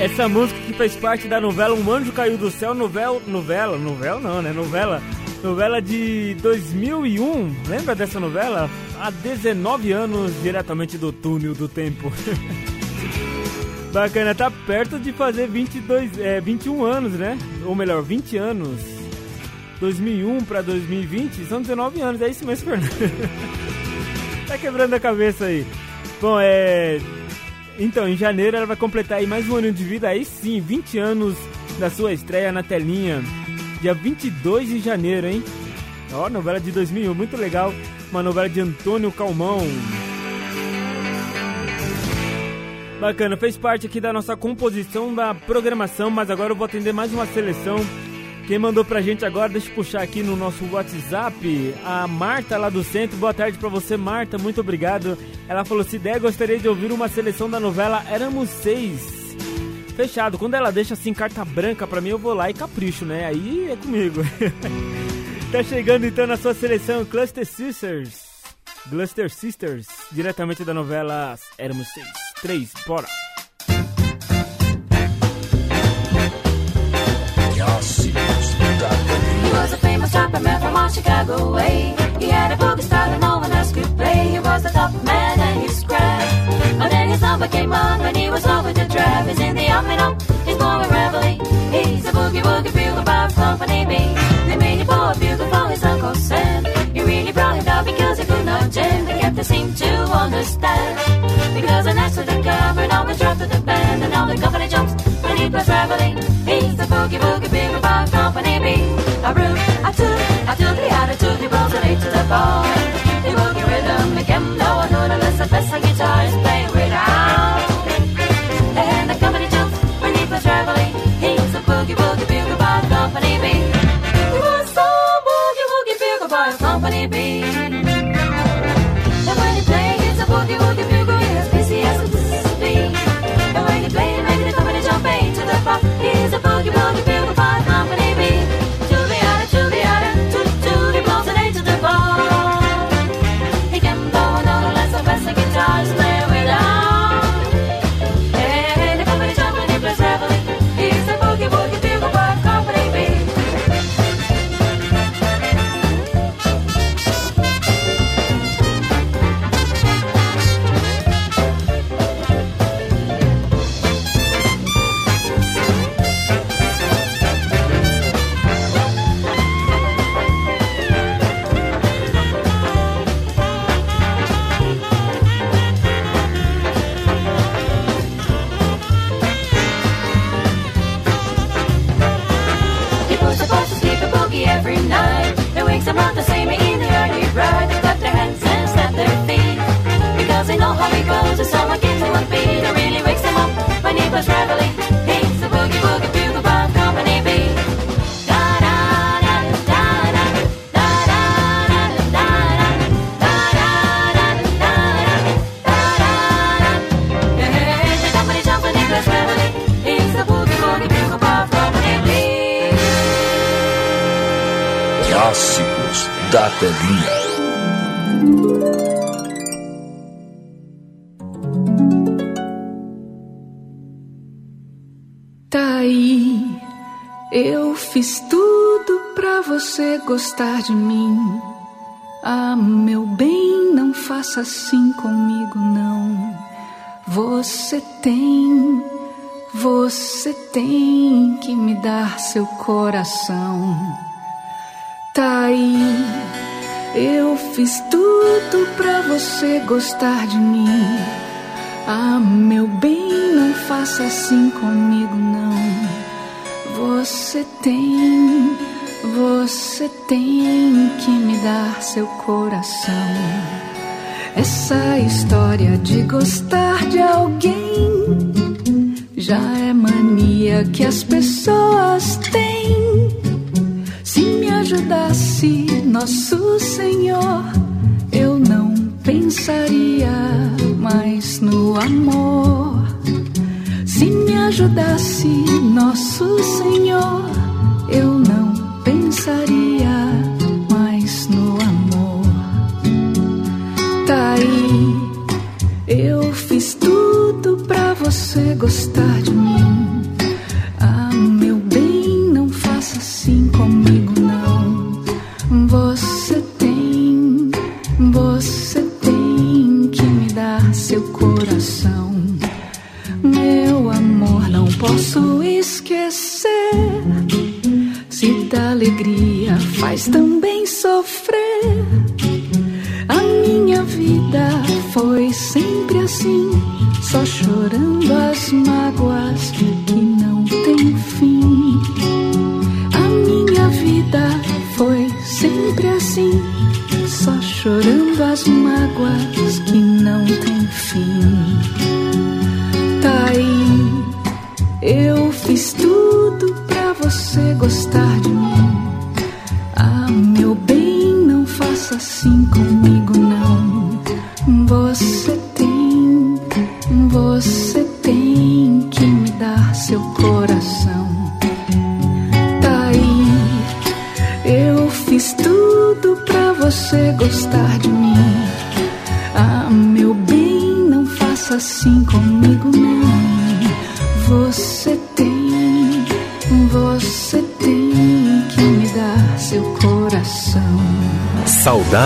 Speaker 3: essa música que fez parte da novela Um Anjo Caiu do Céu, novel, novela, novela não, né? Novela, novela de 2001. Lembra dessa novela? Há 19 anos, diretamente do túnel do tempo. Bacana, tá perto de fazer 22, é, 21 anos, né? Ou melhor, 20 anos. 2001 pra 2020 são 19 anos, é isso mesmo, Fernando. tá quebrando a cabeça aí. Bom, é. Então, em janeiro ela vai completar aí mais um ano de vida, aí sim, 20 anos da sua estreia na telinha. Dia 22 de janeiro, hein? Ó, novela de 2001, muito legal. Uma novela de Antônio Calmão. Bacana, fez parte aqui da nossa composição da programação, mas agora eu vou atender mais uma seleção. Quem mandou pra gente agora, deixa eu puxar aqui no nosso WhatsApp, a Marta lá do centro. Boa tarde pra você, Marta, muito obrigado. Ela falou: se der, gostaria de ouvir uma seleção da novela Éramos Seis. Fechado, quando ela deixa assim carta branca pra mim, eu vou lá e capricho, né? Aí é comigo. tá chegando então na sua seleção Cluster Sisters. Cluster Sisters, diretamente da novela Éramos Seis. Três, bora!
Speaker 14: He was a famous rapper man from Chicago way. He had a style. He was the top man and number came on when he was over the draft. He's in the army now, he's with Reveille. He's a boogie woogie bugle by Company B. his Uncle Sam. He really brought it out because he could not jam. The captain seemed to understand. Because an asked to the governor, always dropped to the band. And all the company jumps when he was traveling. He's the boogie boogie big by company B. A root, a two, a two, three, a two, three, rolls an eight to the bar.
Speaker 15: Gostar de mim. Ah, meu bem, não faça assim comigo, não. Você tem, você tem que me dar seu coração. Tá aí, eu fiz tudo pra você gostar de mim. Ah, meu bem, não faça assim comigo, não. Você tem, você tem que me dar seu coração. Essa história de gostar de alguém já é mania que as pessoas têm. Se me ajudasse Nosso Senhor, eu não pensaria mais no amor. Se me ajudasse Nosso Senhor você gostar só chorando as mágoas que não tem fim. A minha vida foi sempre assim, só chorando as mágoas que não tem fim.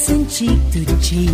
Speaker 14: dancing cheek to cheek.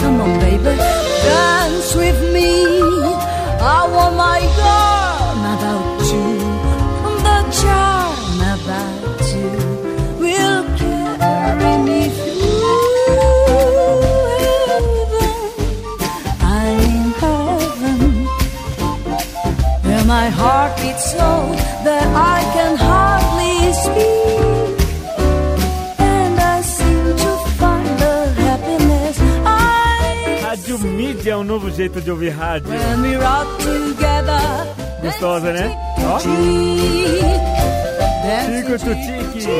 Speaker 14: Come on, baby, dance with me. I want my God, about you, the charm about you will carry me through heaven. I'm in heaven where my heart beats
Speaker 3: slow. Um novo jeito de ouvir rádio. Gostosa, né? Ó. Tico Tutique.
Speaker 14: To.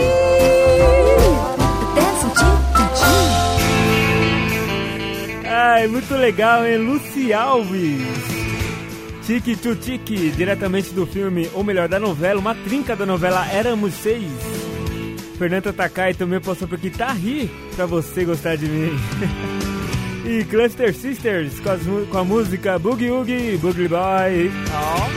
Speaker 3: Ai, muito legal, hein? Luci Alves. Tique Tutique, diretamente do filme, ou melhor, da novela, uma trinca da novela Éramos Seis. Fernanda Takai também passou por aqui, tá ri pra você gostar de mim. e Cluster Sisters com, as com a música Boogie Oogie, Boogie Boy. Ó.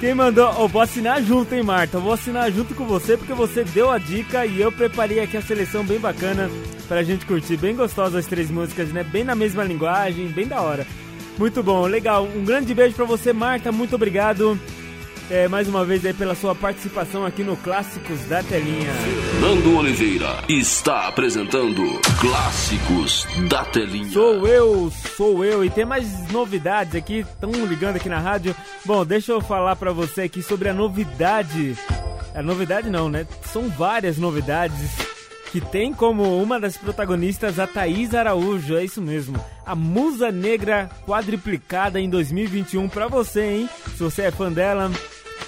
Speaker 3: Quem mandou, eu vou assinar junto, hein, Marta? Eu vou assinar junto com você porque você deu a dica e eu preparei aqui a seleção bem bacana pra gente curtir. Bem gostosa as três músicas, né? Bem na mesma linguagem, bem da hora. Muito bom, legal. Um grande beijo pra você, Marta. Muito obrigado é, mais uma vez aí pela sua participação aqui no Clássicos da Telinha.
Speaker 5: Nando Oliveira está apresentando Clássicos da Telinha.
Speaker 3: Sou eu, sou eu. E tem mais novidades aqui, estão ligando aqui na rádio. Bom, deixa eu falar pra você aqui sobre a novidade. A novidade não, né? São várias novidades que tem como uma das protagonistas a Thaís Araújo, é isso mesmo. A Musa Negra quadriplicada em 2021 pra você, hein? Se você é fã dela,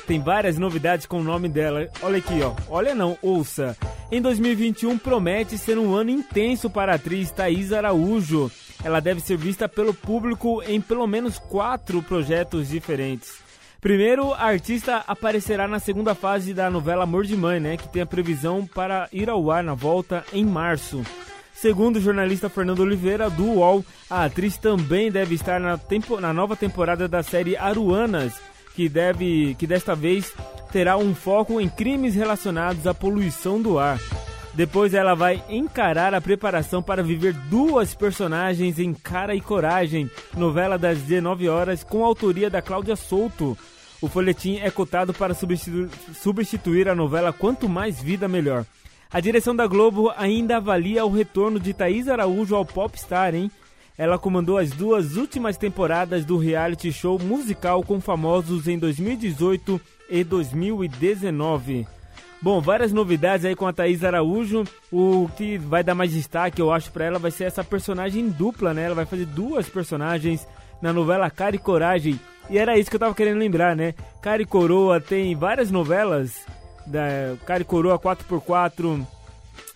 Speaker 3: tem várias novidades com o nome dela. Olha aqui, ó. Olha não, ouça. Em 2021 promete ser um ano intenso para a atriz Thaís Araújo. Ela deve ser vista pelo público em pelo menos quatro projetos diferentes. Primeiro, a artista aparecerá na segunda fase da novela Amor de Mãe, né, que tem a previsão para ir ao ar na volta em março. Segundo o jornalista Fernando Oliveira, do UOL, a atriz também deve estar na, tempo- na nova temporada da série Aruanas, que, deve, que desta vez terá um foco em crimes relacionados à poluição do ar. Depois ela vai encarar a preparação para viver duas personagens em Cara e Coragem, novela das 19 horas com autoria da Cláudia Souto. O folhetim é cotado para substitu- substituir a novela Quanto Mais Vida Melhor. A direção da Globo ainda avalia o retorno de Thaís Araújo ao Popstar, hein? Ela comandou as duas últimas temporadas do reality show musical com famosos em 2018 e 2019. Bom, várias novidades aí com a Thaís Araújo. O que vai dar mais destaque, eu acho, pra ela vai ser essa personagem dupla, né? Ela vai fazer duas personagens na novela Cara e Coragem. E era isso que eu tava querendo lembrar, né? Cara e Coroa tem várias novelas. Da Cara e Coroa 4x4.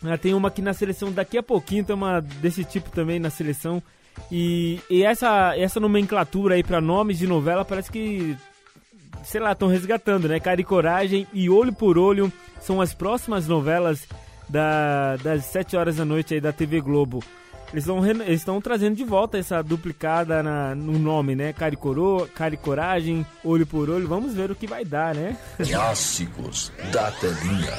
Speaker 3: Ah, Tem uma aqui na seleção daqui a pouquinho, tem uma desse tipo também na seleção. E, e essa, essa nomenclatura aí pra nomes de novela parece que sei lá, estão resgatando, né? Cara e Coragem e Olho por Olho são as próximas novelas da, das 7 horas da noite aí da TV Globo. Eles estão trazendo de volta essa duplicada na, no nome, né? Cara e Coragem, Olho por Olho. Vamos ver o que vai dar, né?
Speaker 5: Clássicos da Telinha.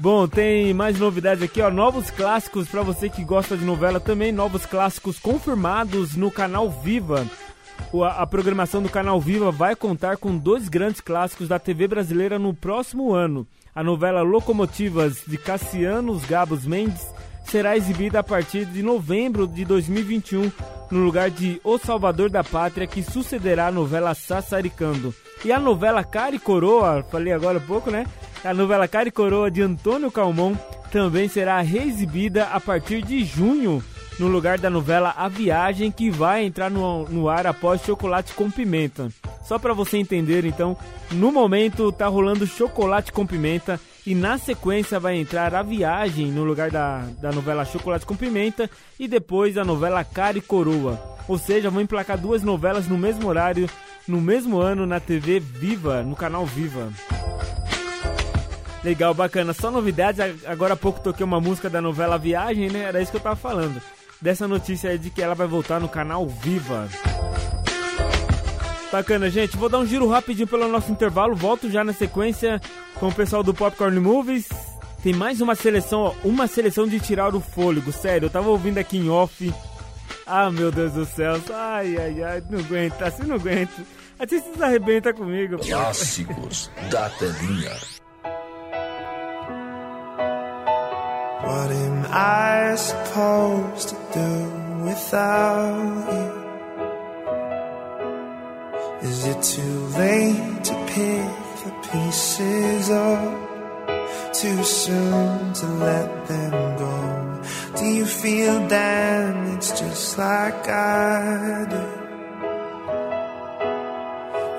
Speaker 3: Bom, tem mais novidades aqui, ó. Novos clássicos pra você que gosta de novela também. Novos clássicos confirmados no canal Viva. A programação do canal Viva vai contar com dois grandes clássicos da TV brasileira no próximo ano. A novela Locomotivas de Cassiano Os Gabos Mendes será exibida a partir de novembro de 2021 no lugar de O Salvador da Pátria, que sucederá a novela Sassaricando. E a novela Cara e Coroa, falei agora há pouco, né? A novela Cara e Coroa de Antônio Calmon também será reexibida a partir de junho, no lugar da novela A Viagem, que vai entrar no, no ar após Chocolate com Pimenta. Só para você entender, então, no momento tá rolando Chocolate com Pimenta e na sequência vai entrar A Viagem no lugar da, da novela Chocolate com Pimenta e depois a novela Cara e Coroa. Ou seja, vão emplacar duas novelas no mesmo horário, no mesmo ano na TV Viva, no canal Viva. Legal, bacana. Só novidades. Agora há pouco toquei uma música da novela Viagem, né? Era isso que eu tava falando. Dessa notícia de que ela vai voltar no canal Viva. Bacana, gente. Vou dar um giro rapidinho pelo nosso intervalo. Volto já na sequência com o pessoal do Popcorn Movies. Tem mais uma seleção, ó. Uma seleção de tirar o fôlego. Sério, eu tava ouvindo aqui em off. Ah, meu Deus do céu. Ai, ai, ai. Não aguento. Assim não aguento. Assim vocês arrebenta comigo.
Speaker 5: Clássicos da Telinha.
Speaker 16: What am I supposed to do without you? Is it too late to pick the pieces up? Too soon to let them go? Do you feel damaged just like I do?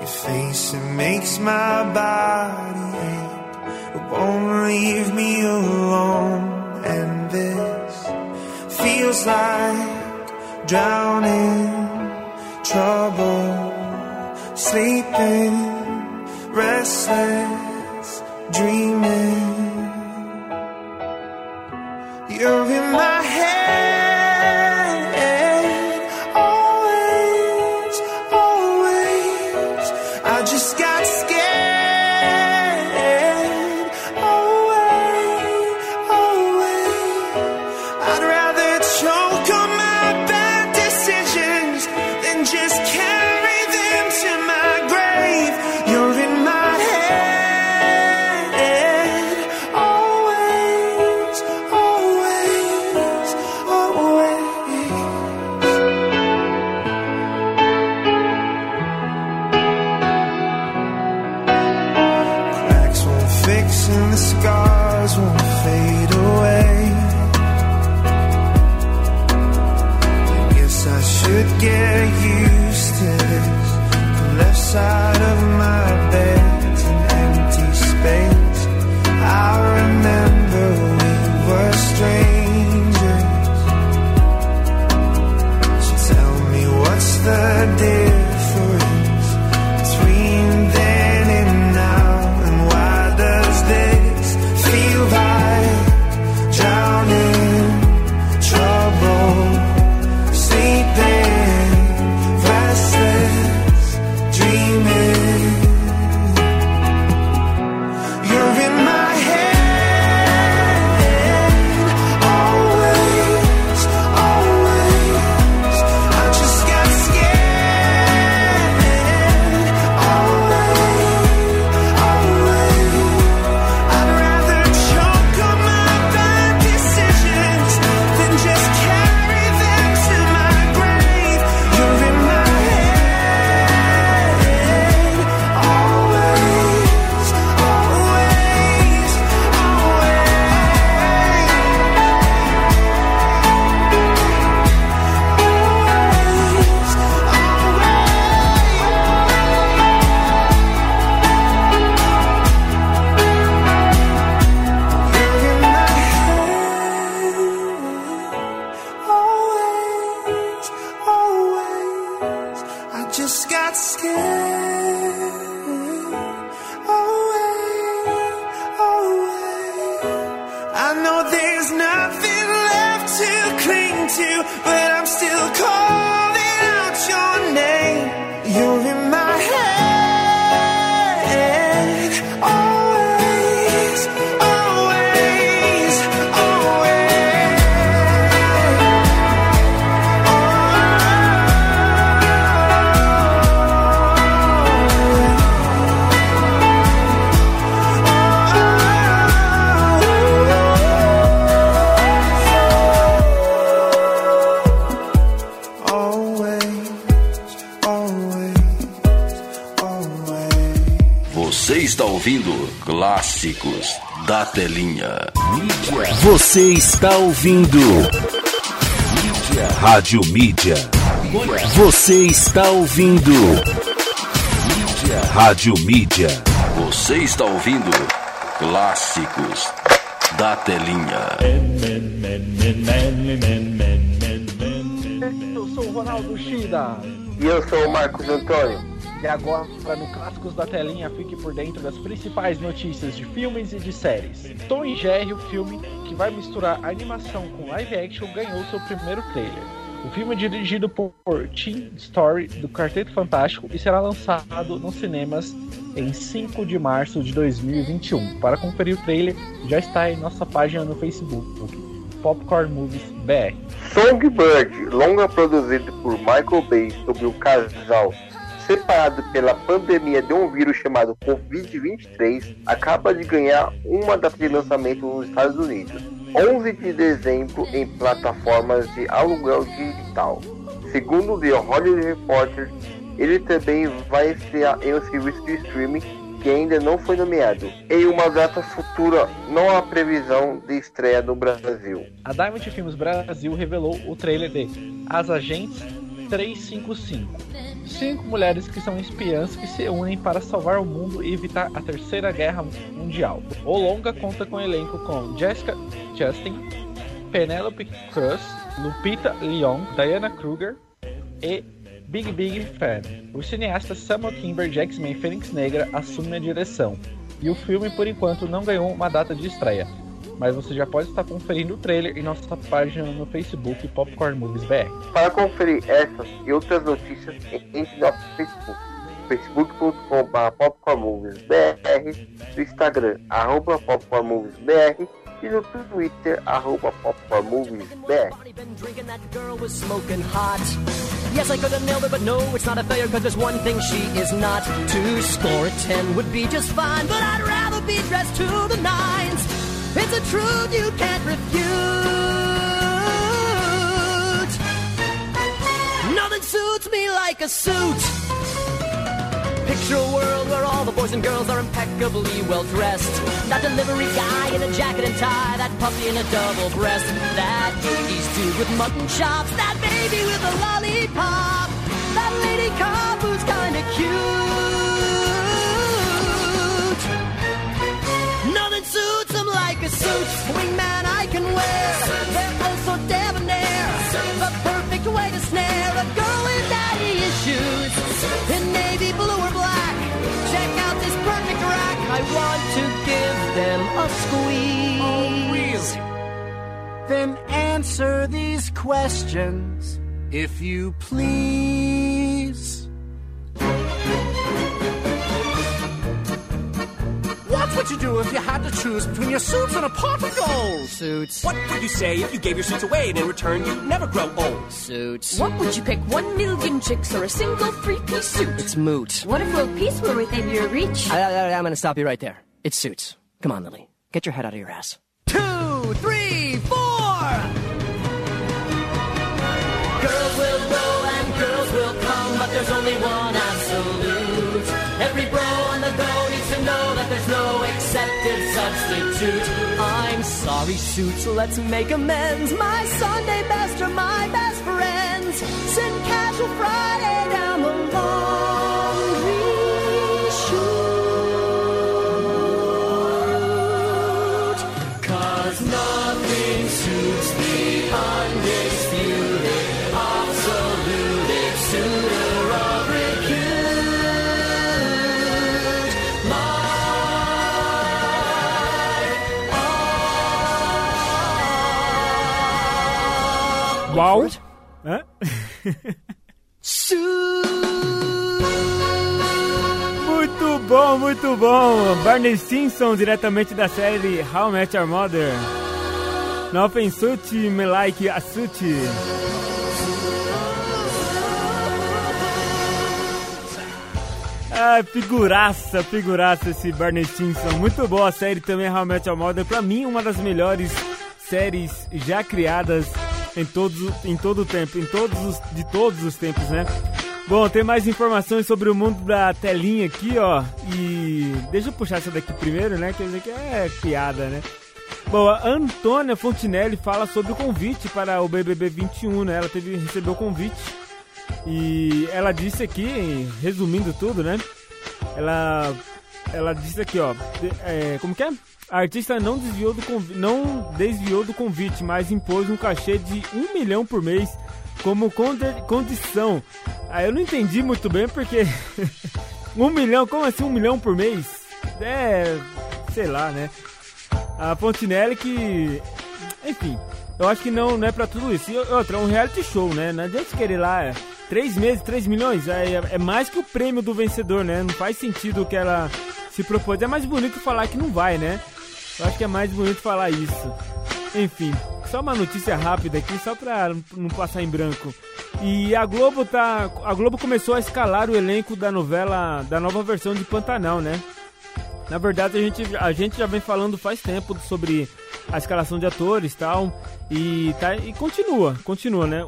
Speaker 16: Your face, it makes my body ache. It won't leave me alone. And this feels like drowning, trouble, sleeping, restless, dreaming. You're in my head,
Speaker 5: está ouvindo
Speaker 1: Mídia. Rádio Mídia. Você está ouvindo Mídia. Rádio Mídia.
Speaker 5: Você está ouvindo Clássicos da Telinha.
Speaker 17: Eu sou o Ronaldo Shida.
Speaker 18: E eu sou o Marcos Antônio.
Speaker 17: E agora, no Clássicos da Telinha, fique por dentro das principais notícias de filmes e de séries. Tom e Jerry, o filme vai misturar animação com live action, ganhou seu primeiro trailer. O filme é dirigido por Tim Story, do Quarteto Fantástico, e será lançado nos cinemas em 5 de março de 2021. Para conferir o trailer, já está em nossa página no Facebook, Popcorn Movies BR.
Speaker 18: Songbird, longa produzido por Michael Bay sobre um casal separado pela pandemia de um vírus chamado Covid-23, acaba de ganhar uma data de lançamento nos Estados Unidos, 11 de dezembro em plataformas de aluguel digital. Segundo o The Hollywood Reporter, ele também vai estrear em um serviço de streaming que ainda não foi nomeado. Em uma data futura, não há previsão de estreia no Brasil.
Speaker 17: A Diamond Filmes Brasil revelou o trailer de As Agentes 355. Cinco mulheres que são espiãs que se unem para salvar o mundo e evitar a Terceira Guerra Mundial. O longa conta com um elenco com Jessica Chastain, Penelope Cruz, Lupita Nyong'o, Diana Kruger e Big Big Fan. O cineasta Samuel Kimber de X-Men Fênix Negra assume a direção. E o filme, por enquanto, não ganhou uma data de estreia. Mas você já pode estar conferindo o trailer em nossa página no Facebook Popcorn Movies BR.
Speaker 18: Para conferir essas e outras notícias, entre no nosso Facebook, facebook.com.br popcornmoviesbr, no Instagram, arroba popcornmoviesbr e no Twitter, arroba popcornmoviesbr.
Speaker 19: Yes, I could have nailed it, but no, it's not a failure, cause there's one thing she is not. To score a 10 would be just fine, but I'd rather be dressed to the nines. It's a truth you can't refute. Nothing suits me like a suit. Picture a world where all the boys and girls are impeccably well dressed. That delivery guy in a jacket and tie, that puppy in a double breast, that 80s dude with mutton chops, that baby with a lollipop, that lady cop who's kinda cute. Nothing suits him like a suit. Wingman I can wear. They're also debonair. The perfect way to snare a girl in daddy issues. In navy blue or black. Check out this perfect rack. I want to give them a squeeze.
Speaker 11: Oh? Then answer these questions, if you please. Would you do if you had to choose between your suits and a pot of gold?
Speaker 19: Suits.
Speaker 20: What would you say if you gave your suits away and in return you'd never grow old?
Speaker 19: Suits.
Speaker 21: What would you pick? One million chicks or a single three-piece suit?
Speaker 19: It's moot.
Speaker 21: What if world peace were within your reach?
Speaker 19: I, I, I'm gonna stop you right there. It's suits. Come on, Lily. Get your head out of your ass. Substitute. I'm sorry, suits, let's make amends. My Sunday best are my best friends. Send casual Friday down the laundry
Speaker 3: Uau! Hã? Muito bom, muito bom! Barney Simpson, diretamente da série How I Met Your Mother. Nothing suit me like a suit. Ah, figuraça, figuraça esse Barney Simpson. Muito boa a série também, How I Met Your Mother. Pra mim, uma das melhores séries já criadas em, todos, em todo o tempo, em todos os, de todos os tempos, né? Bom, tem mais informações sobre o mundo da telinha aqui, ó. E deixa eu puxar essa daqui primeiro, né? Que isso aqui é piada, né? Bom, a Antônia Fontinelli fala sobre o convite para o BBB 21, né? Ela teve, recebeu o convite e ela disse aqui, resumindo tudo, né? Ela, ela disse aqui, ó, é, como que é? A artista não desviou, do convi- não desviou do convite, mas impôs um cachê de um milhão por mês como condição. Aí eu não entendi muito bem porque um milhão, como assim um milhão por mês? É, sei lá, né? A Fontinelli que, enfim, eu acho que não, não é pra tudo isso. E outra, é um reality show, né? Não adianta querer lá é, três meses, três milhões, é, é mais que o prêmio do vencedor, né? Não faz sentido que ela se propôs. É mais bonito falar que não vai, né? Eu acho que é mais bonito falar isso. Enfim, só uma notícia rápida aqui, só pra não passar em branco. E a Globo tá. A Globo começou a escalar o elenco da novela, da nova versão de Pantanal, né? Na verdade, a gente, a gente já vem falando faz tempo sobre a escalação de atores tal. E, tá, e continua, continua, né?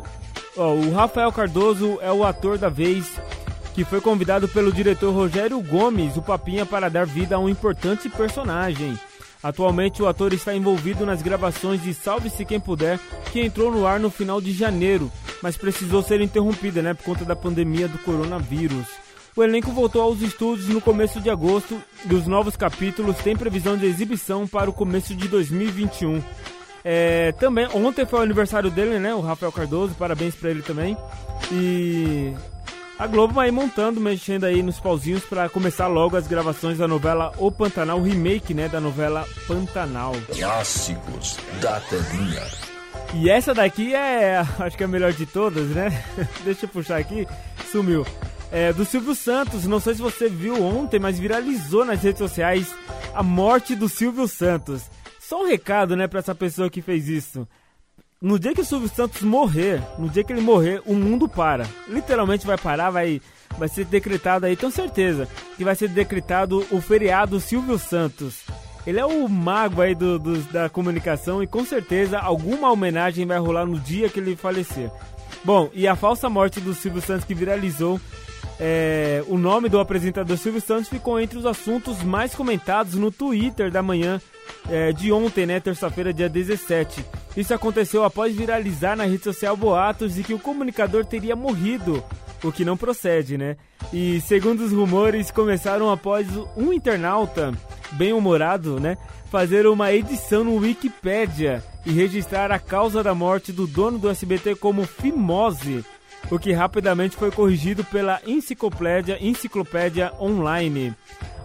Speaker 3: Ó, o Rafael Cardoso é o ator da vez. que foi convidado pelo diretor Rogério Gomes, o Papinha, para dar vida a um importante personagem. Atualmente, o ator está envolvido nas gravações de Salve-se Quem Puder, que entrou no ar no final de janeiro, mas precisou ser interrompida né, por conta da pandemia do coronavírus. O elenco voltou aos estúdios no começo de agosto e os novos capítulos têm previsão de exibição para o começo de 2021. É, também ontem foi o aniversário dele, né? O Rafael Cardoso, parabéns para ele também. E a Globo vai montando, mexendo aí nos pauzinhos para começar logo as gravações da novela O Pantanal, o remake, né, da novela Pantanal.
Speaker 5: Clássicos da telinha.
Speaker 3: E essa daqui é, acho que é a melhor de todas, né? Deixa eu puxar aqui, sumiu. É, do Silvio Santos, não sei se você viu ontem, mas viralizou nas redes sociais a morte do Silvio Santos. Só um recado, né, para essa pessoa que fez isso. No dia que o Silvio Santos morrer, no dia que ele morrer, o mundo para. Literalmente vai parar, vai, vai ser decretado aí, tenho certeza, que vai ser decretado o feriado Silvio Santos. Ele é o mago aí do, do- da comunicação e com certeza alguma homenagem vai rolar no dia que ele falecer. Bom, e a falsa morte do Silvio Santos que viralizou, é, o nome do apresentador Silvio Santos ficou entre os assuntos mais comentados no Twitter da manhã é, de ontem, né, terça-feira, dia 17. Isso aconteceu após viralizar na rede social boatos de que o comunicador teria morrido, o que não procede, né? E segundo os rumores, começaram após um internauta bem-humorado, né, fazer uma edição no Wikipedia e registrar a causa da morte do dono do SBT como fimose, o que rapidamente foi corrigido pela enciclopédia, enciclopédia online.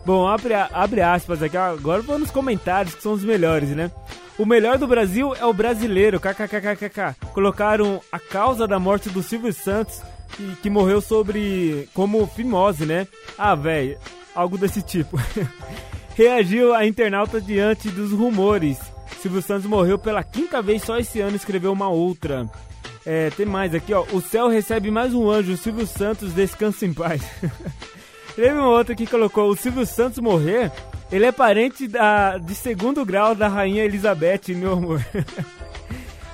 Speaker 3: Bom, abre, abre aspas aqui, agora vou nos comentários que são os melhores, né? O melhor do Brasil é o brasileiro, kkkkkk. Colocaram a causa da morte do Silvio Santos, que, que morreu sobre. como fimose, né? Ah, velho, algo desse tipo. Reagiu a internauta diante dos rumores. Silvio Santos morreu pela quinta vez só esse ano, escreveu uma outra. É, tem mais aqui, ó. O céu recebe mais um anjo, Silvio Santos, descansa em paz. Teve uma outra que colocou: o Silvio Santos morrer, ele é parente da, de segundo grau da rainha Elizabeth, meu amor.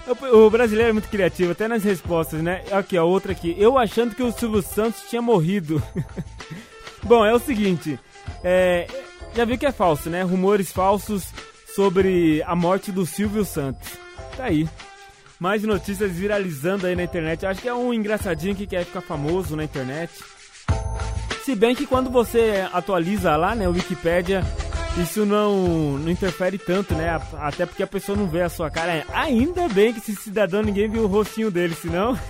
Speaker 3: O- O brasileiro é muito criativo, até nas respostas, né? Aqui, ó, outra aqui. Eu achando que o Silvio Santos tinha morrido. Bom, é o seguinte. é, já viu que é falso, né? Rumores falsos sobre a morte do Silvio Santos. Tá aí. Mais notícias viralizando aí na internet. Acho que é um engraçadinho que quer ficar famoso na internet. Se bem que quando você atualiza lá, né, o Wikipedia, isso não, não interfere tanto, né? Até porque a pessoa não vê a sua cara. É, Ainda bem que esse cidadão ninguém viu o rostinho dele, senão.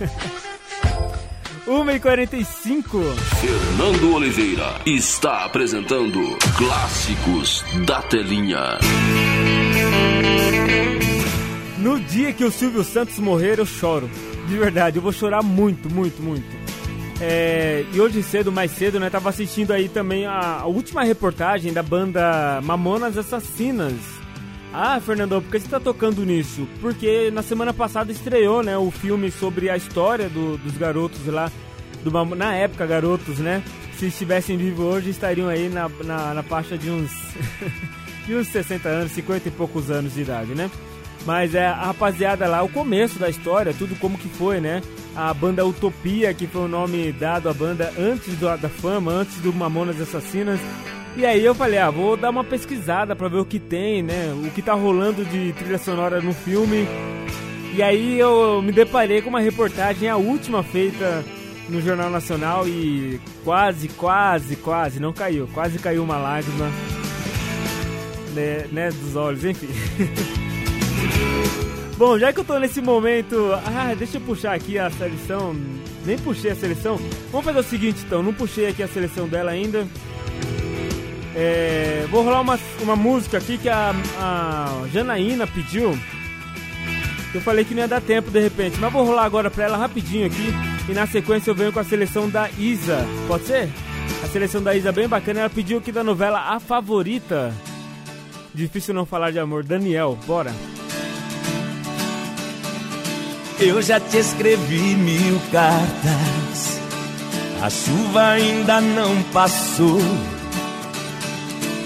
Speaker 3: 1h45.
Speaker 5: Fernando Oliveira está apresentando Clássicos da Telinha.
Speaker 3: No dia que o Silvio Santos morrer, eu choro. De verdade, eu vou chorar muito, muito, muito. É, e hoje cedo, mais cedo, né, tava assistindo aí também a, a última reportagem da banda Mamonas Assassinas. Ah, Fernando, por que você tá tocando nisso? Porque na semana passada estreou, né, o filme sobre a história do- dos garotos lá, do na época garotos, né? Se estivessem vivos hoje, estariam aí na, na, na faixa de uns, de uns 60 anos, 50 e poucos anos de idade, né? Mas é a rapaziada lá, o começo da história, tudo como que foi, né? A banda Utopia, que foi o nome dado à banda antes do- da fama, antes do Mamonas Assassinas. E aí eu falei, ah, vou dar uma pesquisada pra ver o que tem, né? O que tá rolando de trilha sonora no filme. E aí eu me deparei com uma reportagem, a última feita no Jornal Nacional e quase, quase, quase, não caiu, quase caiu uma lágrima, né, né dos olhos, enfim. Bom, já que eu tô nesse momento, ah, deixa eu puxar aqui a seleção. Nem puxei a seleção. Vamos fazer o seguinte então, não puxei aqui a seleção dela ainda. É, vou rolar uma, uma música aqui que a, a Janaína pediu. Eu falei que não ia dar tempo de repente, mas vou rolar agora pra ela rapidinho aqui. E na sequência eu venho com a seleção da Isa. Pode ser? A seleção da Isa é bem bacana. Ela pediu aqui da novela A Favorita. Difícil não falar de amor. Daniel, bora.
Speaker 11: Eu já te escrevi mil cartas, a chuva ainda não passou.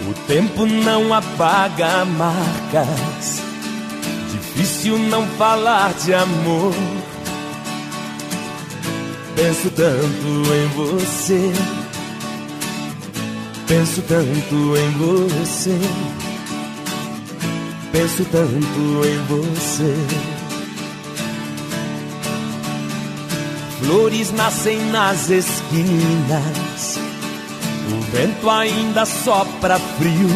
Speaker 11: O tempo não apaga marcas, difícil não falar de amor.
Speaker 7: Penso tanto em você. Penso tanto em você. Penso tanto em você. Flores nascem nas esquinas. O vento ainda sopra frio.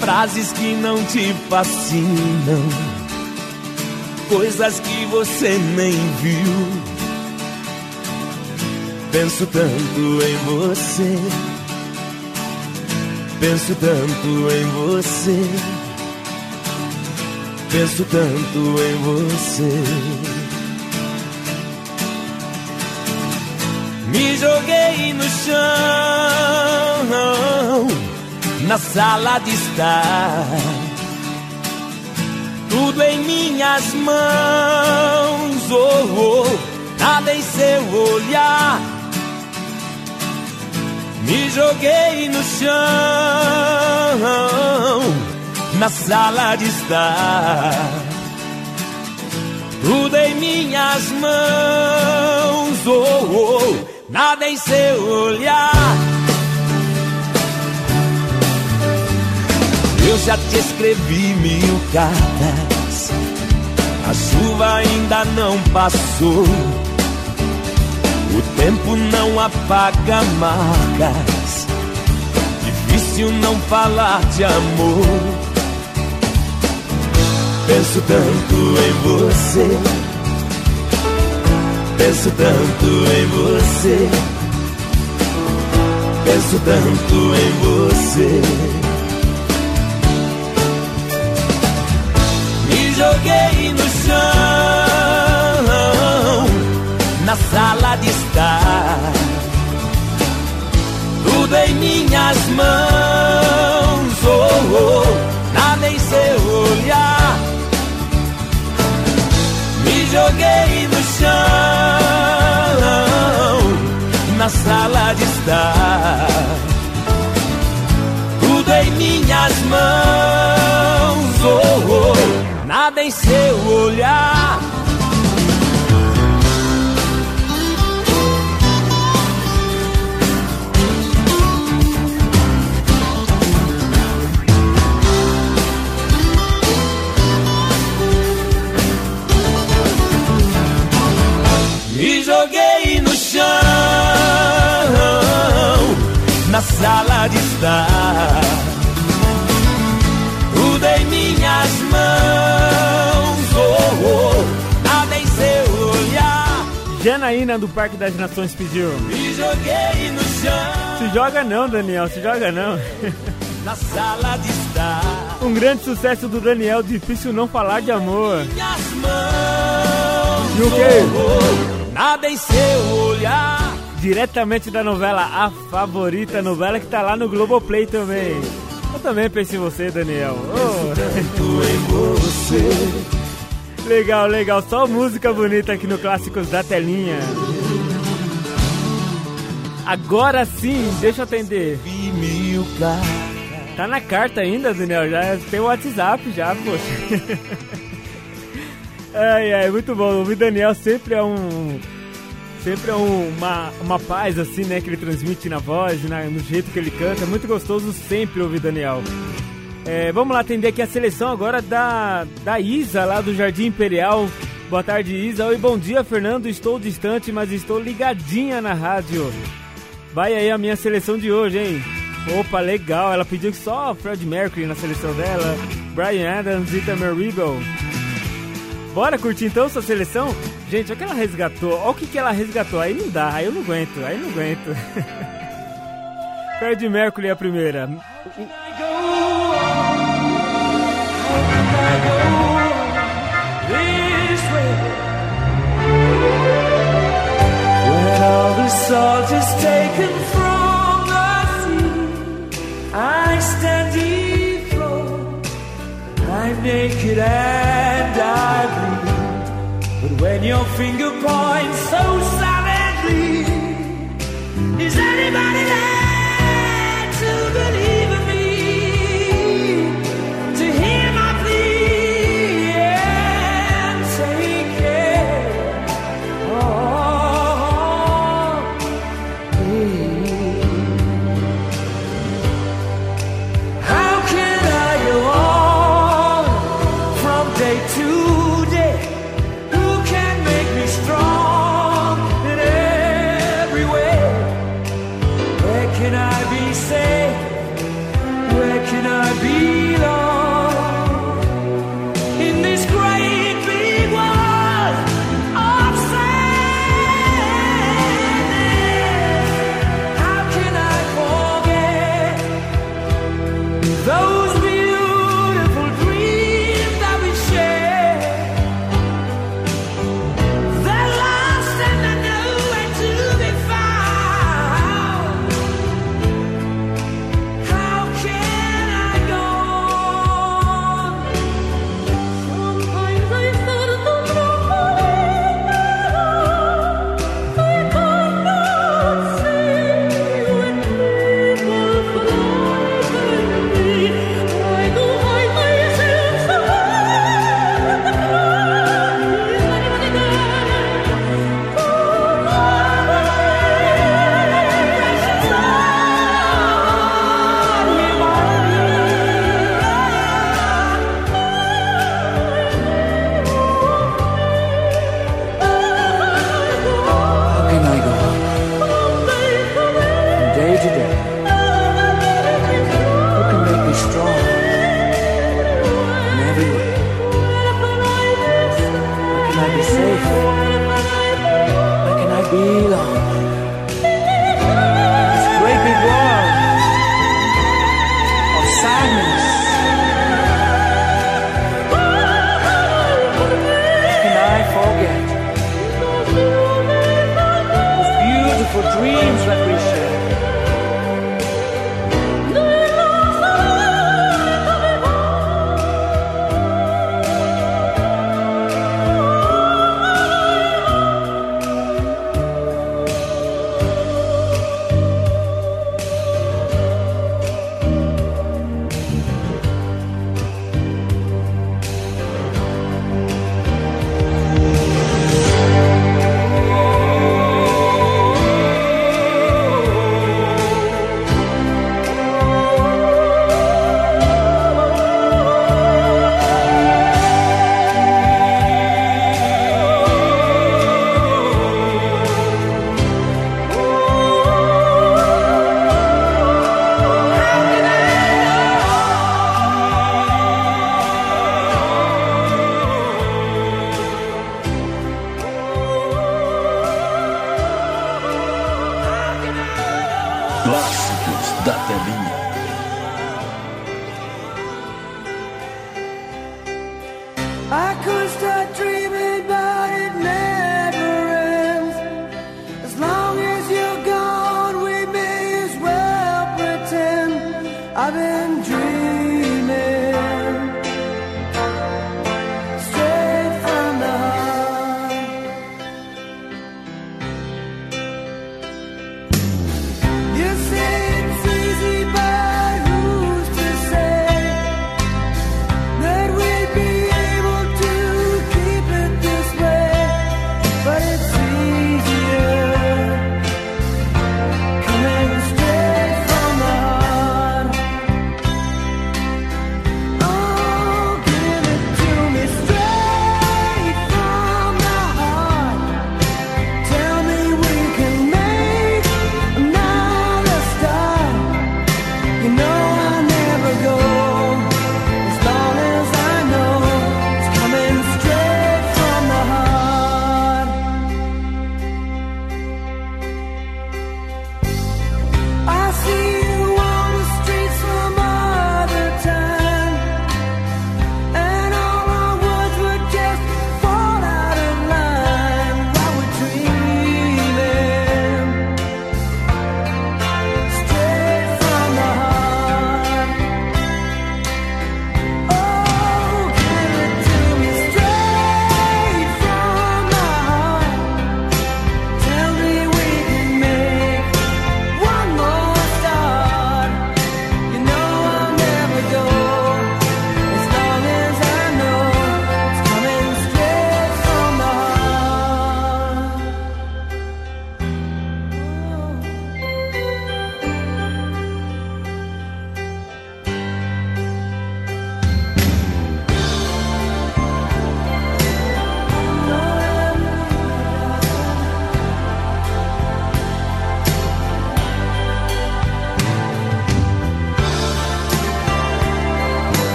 Speaker 7: Frases que não te fascinam. Coisas que você nem viu. Penso tanto em você. Penso tanto em você. Penso tanto em você. Me joguei no chão, na sala de estar. Tudo em minhas mãos, oh, oh, nada em seu olhar. Me joguei no chão, na sala de estar. Tudo em minhas mãos, oh, oh, nada em seu olhar. Eu já te escrevi mil cartas, a chuva ainda não passou. O tempo não apaga marcas, difícil não falar de amor. Penso tanto em você. Penso tanto em você. Penso tanto em você. Me joguei no chão, na sala de estar. Tudo em minhas mãos, oh, oh, em seu olhar joguei no chão, na sala de estar. Tudo em minhas mãos, oh, oh, nada em seu olhar. Na sala de estar. Tudo em minhas mãos, oh, oh, nada em seu olhar.
Speaker 3: Janaína do Parque das Nações pediu.
Speaker 7: Me joguei no chão,
Speaker 3: Se joga não, Daniel, se joga não.
Speaker 7: na sala de estar.
Speaker 3: Um grande sucesso do Daniel, difícil não falar de amor.
Speaker 7: Minhas mãos,
Speaker 3: E o quê?
Speaker 7: oh, oh, nada em seu olhar.
Speaker 3: Diretamente da novela A Favorita, novela que tá lá no Globoplay também. Eu também penso em você, Daniel. Oh. Legal, legal. Só música bonita aqui no Clássicos da Telinha. Agora sim, deixa eu atender. Tá na carta ainda, Daniel? Já tem o WhatsApp já, poxa. ai, ai, muito bom. Ouvir Daniel sempre é um. Sempre é um- uma, uma paz, assim, né? Que ele transmite na voz, na- no jeito que ele canta. É muito gostoso sempre ouvir Daniel. É, vamos lá atender aqui a seleção agora da, da Isa, lá do Jardim Imperial. Boa tarde, Isa. Oi, bom dia, Fernando. Estou distante, mas estou ligadinha na rádio. Vai aí a minha seleção de hoje, hein? Opa, legal. Ela pediu só Fred Mercury na seleção dela. Brian Adams e Tamer Rebel. Bora curtir então sua seleção? Gente, olha o que ela resgatou. Olha o que, que ela resgatou. Aí não dá, aí eu não aguento, aí não aguento. Fred Mercury é a primeira.
Speaker 11: Salt is taken from the sea, I stand dethroned. I'm and I bleed. When your finger points so savagely, is anybody there to believe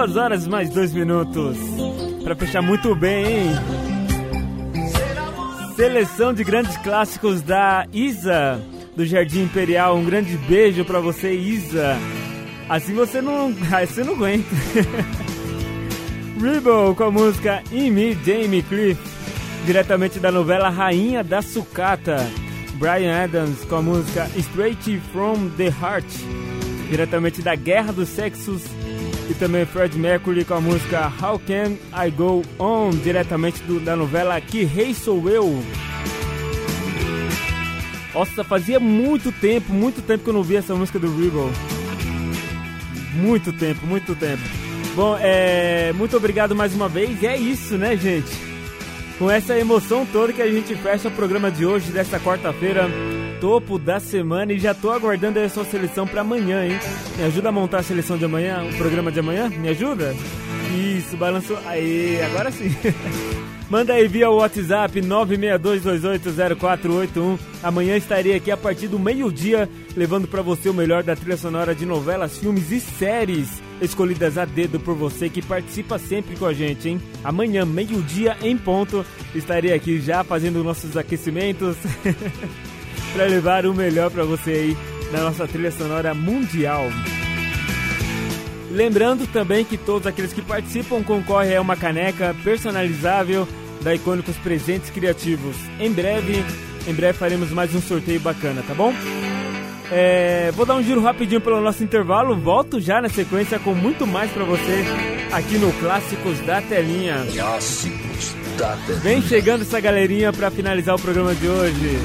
Speaker 3: Duas horas mais dois minutos. Pra fechar muito bem, hein? Seleção de grandes clássicos da Isa, do Jardim Imperial. Um grande beijo pra você, Isa. Assim você não. Assim você não aguenta. Rebel com a música In Me, Jamie Cliff, diretamente da novela Rainha da Sucata. Brian Adams com a música Straight From The Heart, diretamente da Guerra dos Sexos. E também Fred Mercury com a música How Can I Go On, diretamente do, da novela Que Rei Sou Eu. Nossa, fazia muito tempo, muito tempo que eu não via essa música do Rebel. Muito tempo, muito tempo. Bom, é, muito obrigado mais uma vez. E é isso, né, gente? Com essa emoção toda que a gente fecha o programa de hoje, desta quarta-feira, topo da semana. E já tô aguardando a sua seleção para amanhã, hein? Me ajuda a montar a seleção de amanhã, o programa de amanhã? Me ajuda? Isso, balançou. Aí, agora sim. Manda aí via WhatsApp 962280481. Amanhã estarei aqui a partir do meio-dia, levando para você o melhor da trilha sonora de novelas, filmes e séries escolhidas a dedo por você que participa sempre com a gente, hein? Amanhã, meio-dia em ponto, estarei aqui já fazendo nossos aquecimentos para levar o melhor para você aí na nossa trilha sonora mundial. Lembrando também que todos aqueles que participam concorrem a uma caneca personalizável da Icônicos Presentes Criativos. Em breve, em breve faremos mais um sorteio bacana, tá bom? É, vou dar um giro rapidinho pelo nosso intervalo, volto já na sequência com muito mais pra você aqui no.
Speaker 5: Clássicos da Telinha.
Speaker 3: Vem chegando essa galerinha pra finalizar o programa de hoje.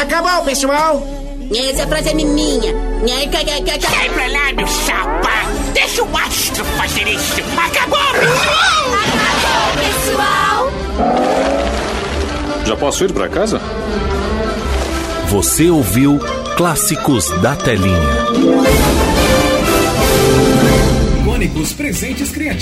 Speaker 22: Acabou, pessoal! Essa frase é minha. Sai pra lá, meu chapa! Deixa o astro fazer isso! Acabou, pessoal!
Speaker 14: Acabou, pessoal!
Speaker 1: Já posso ir para casa? Você ouviu Clássicos da Telinha.
Speaker 13: Icônicos Presentes Criativos.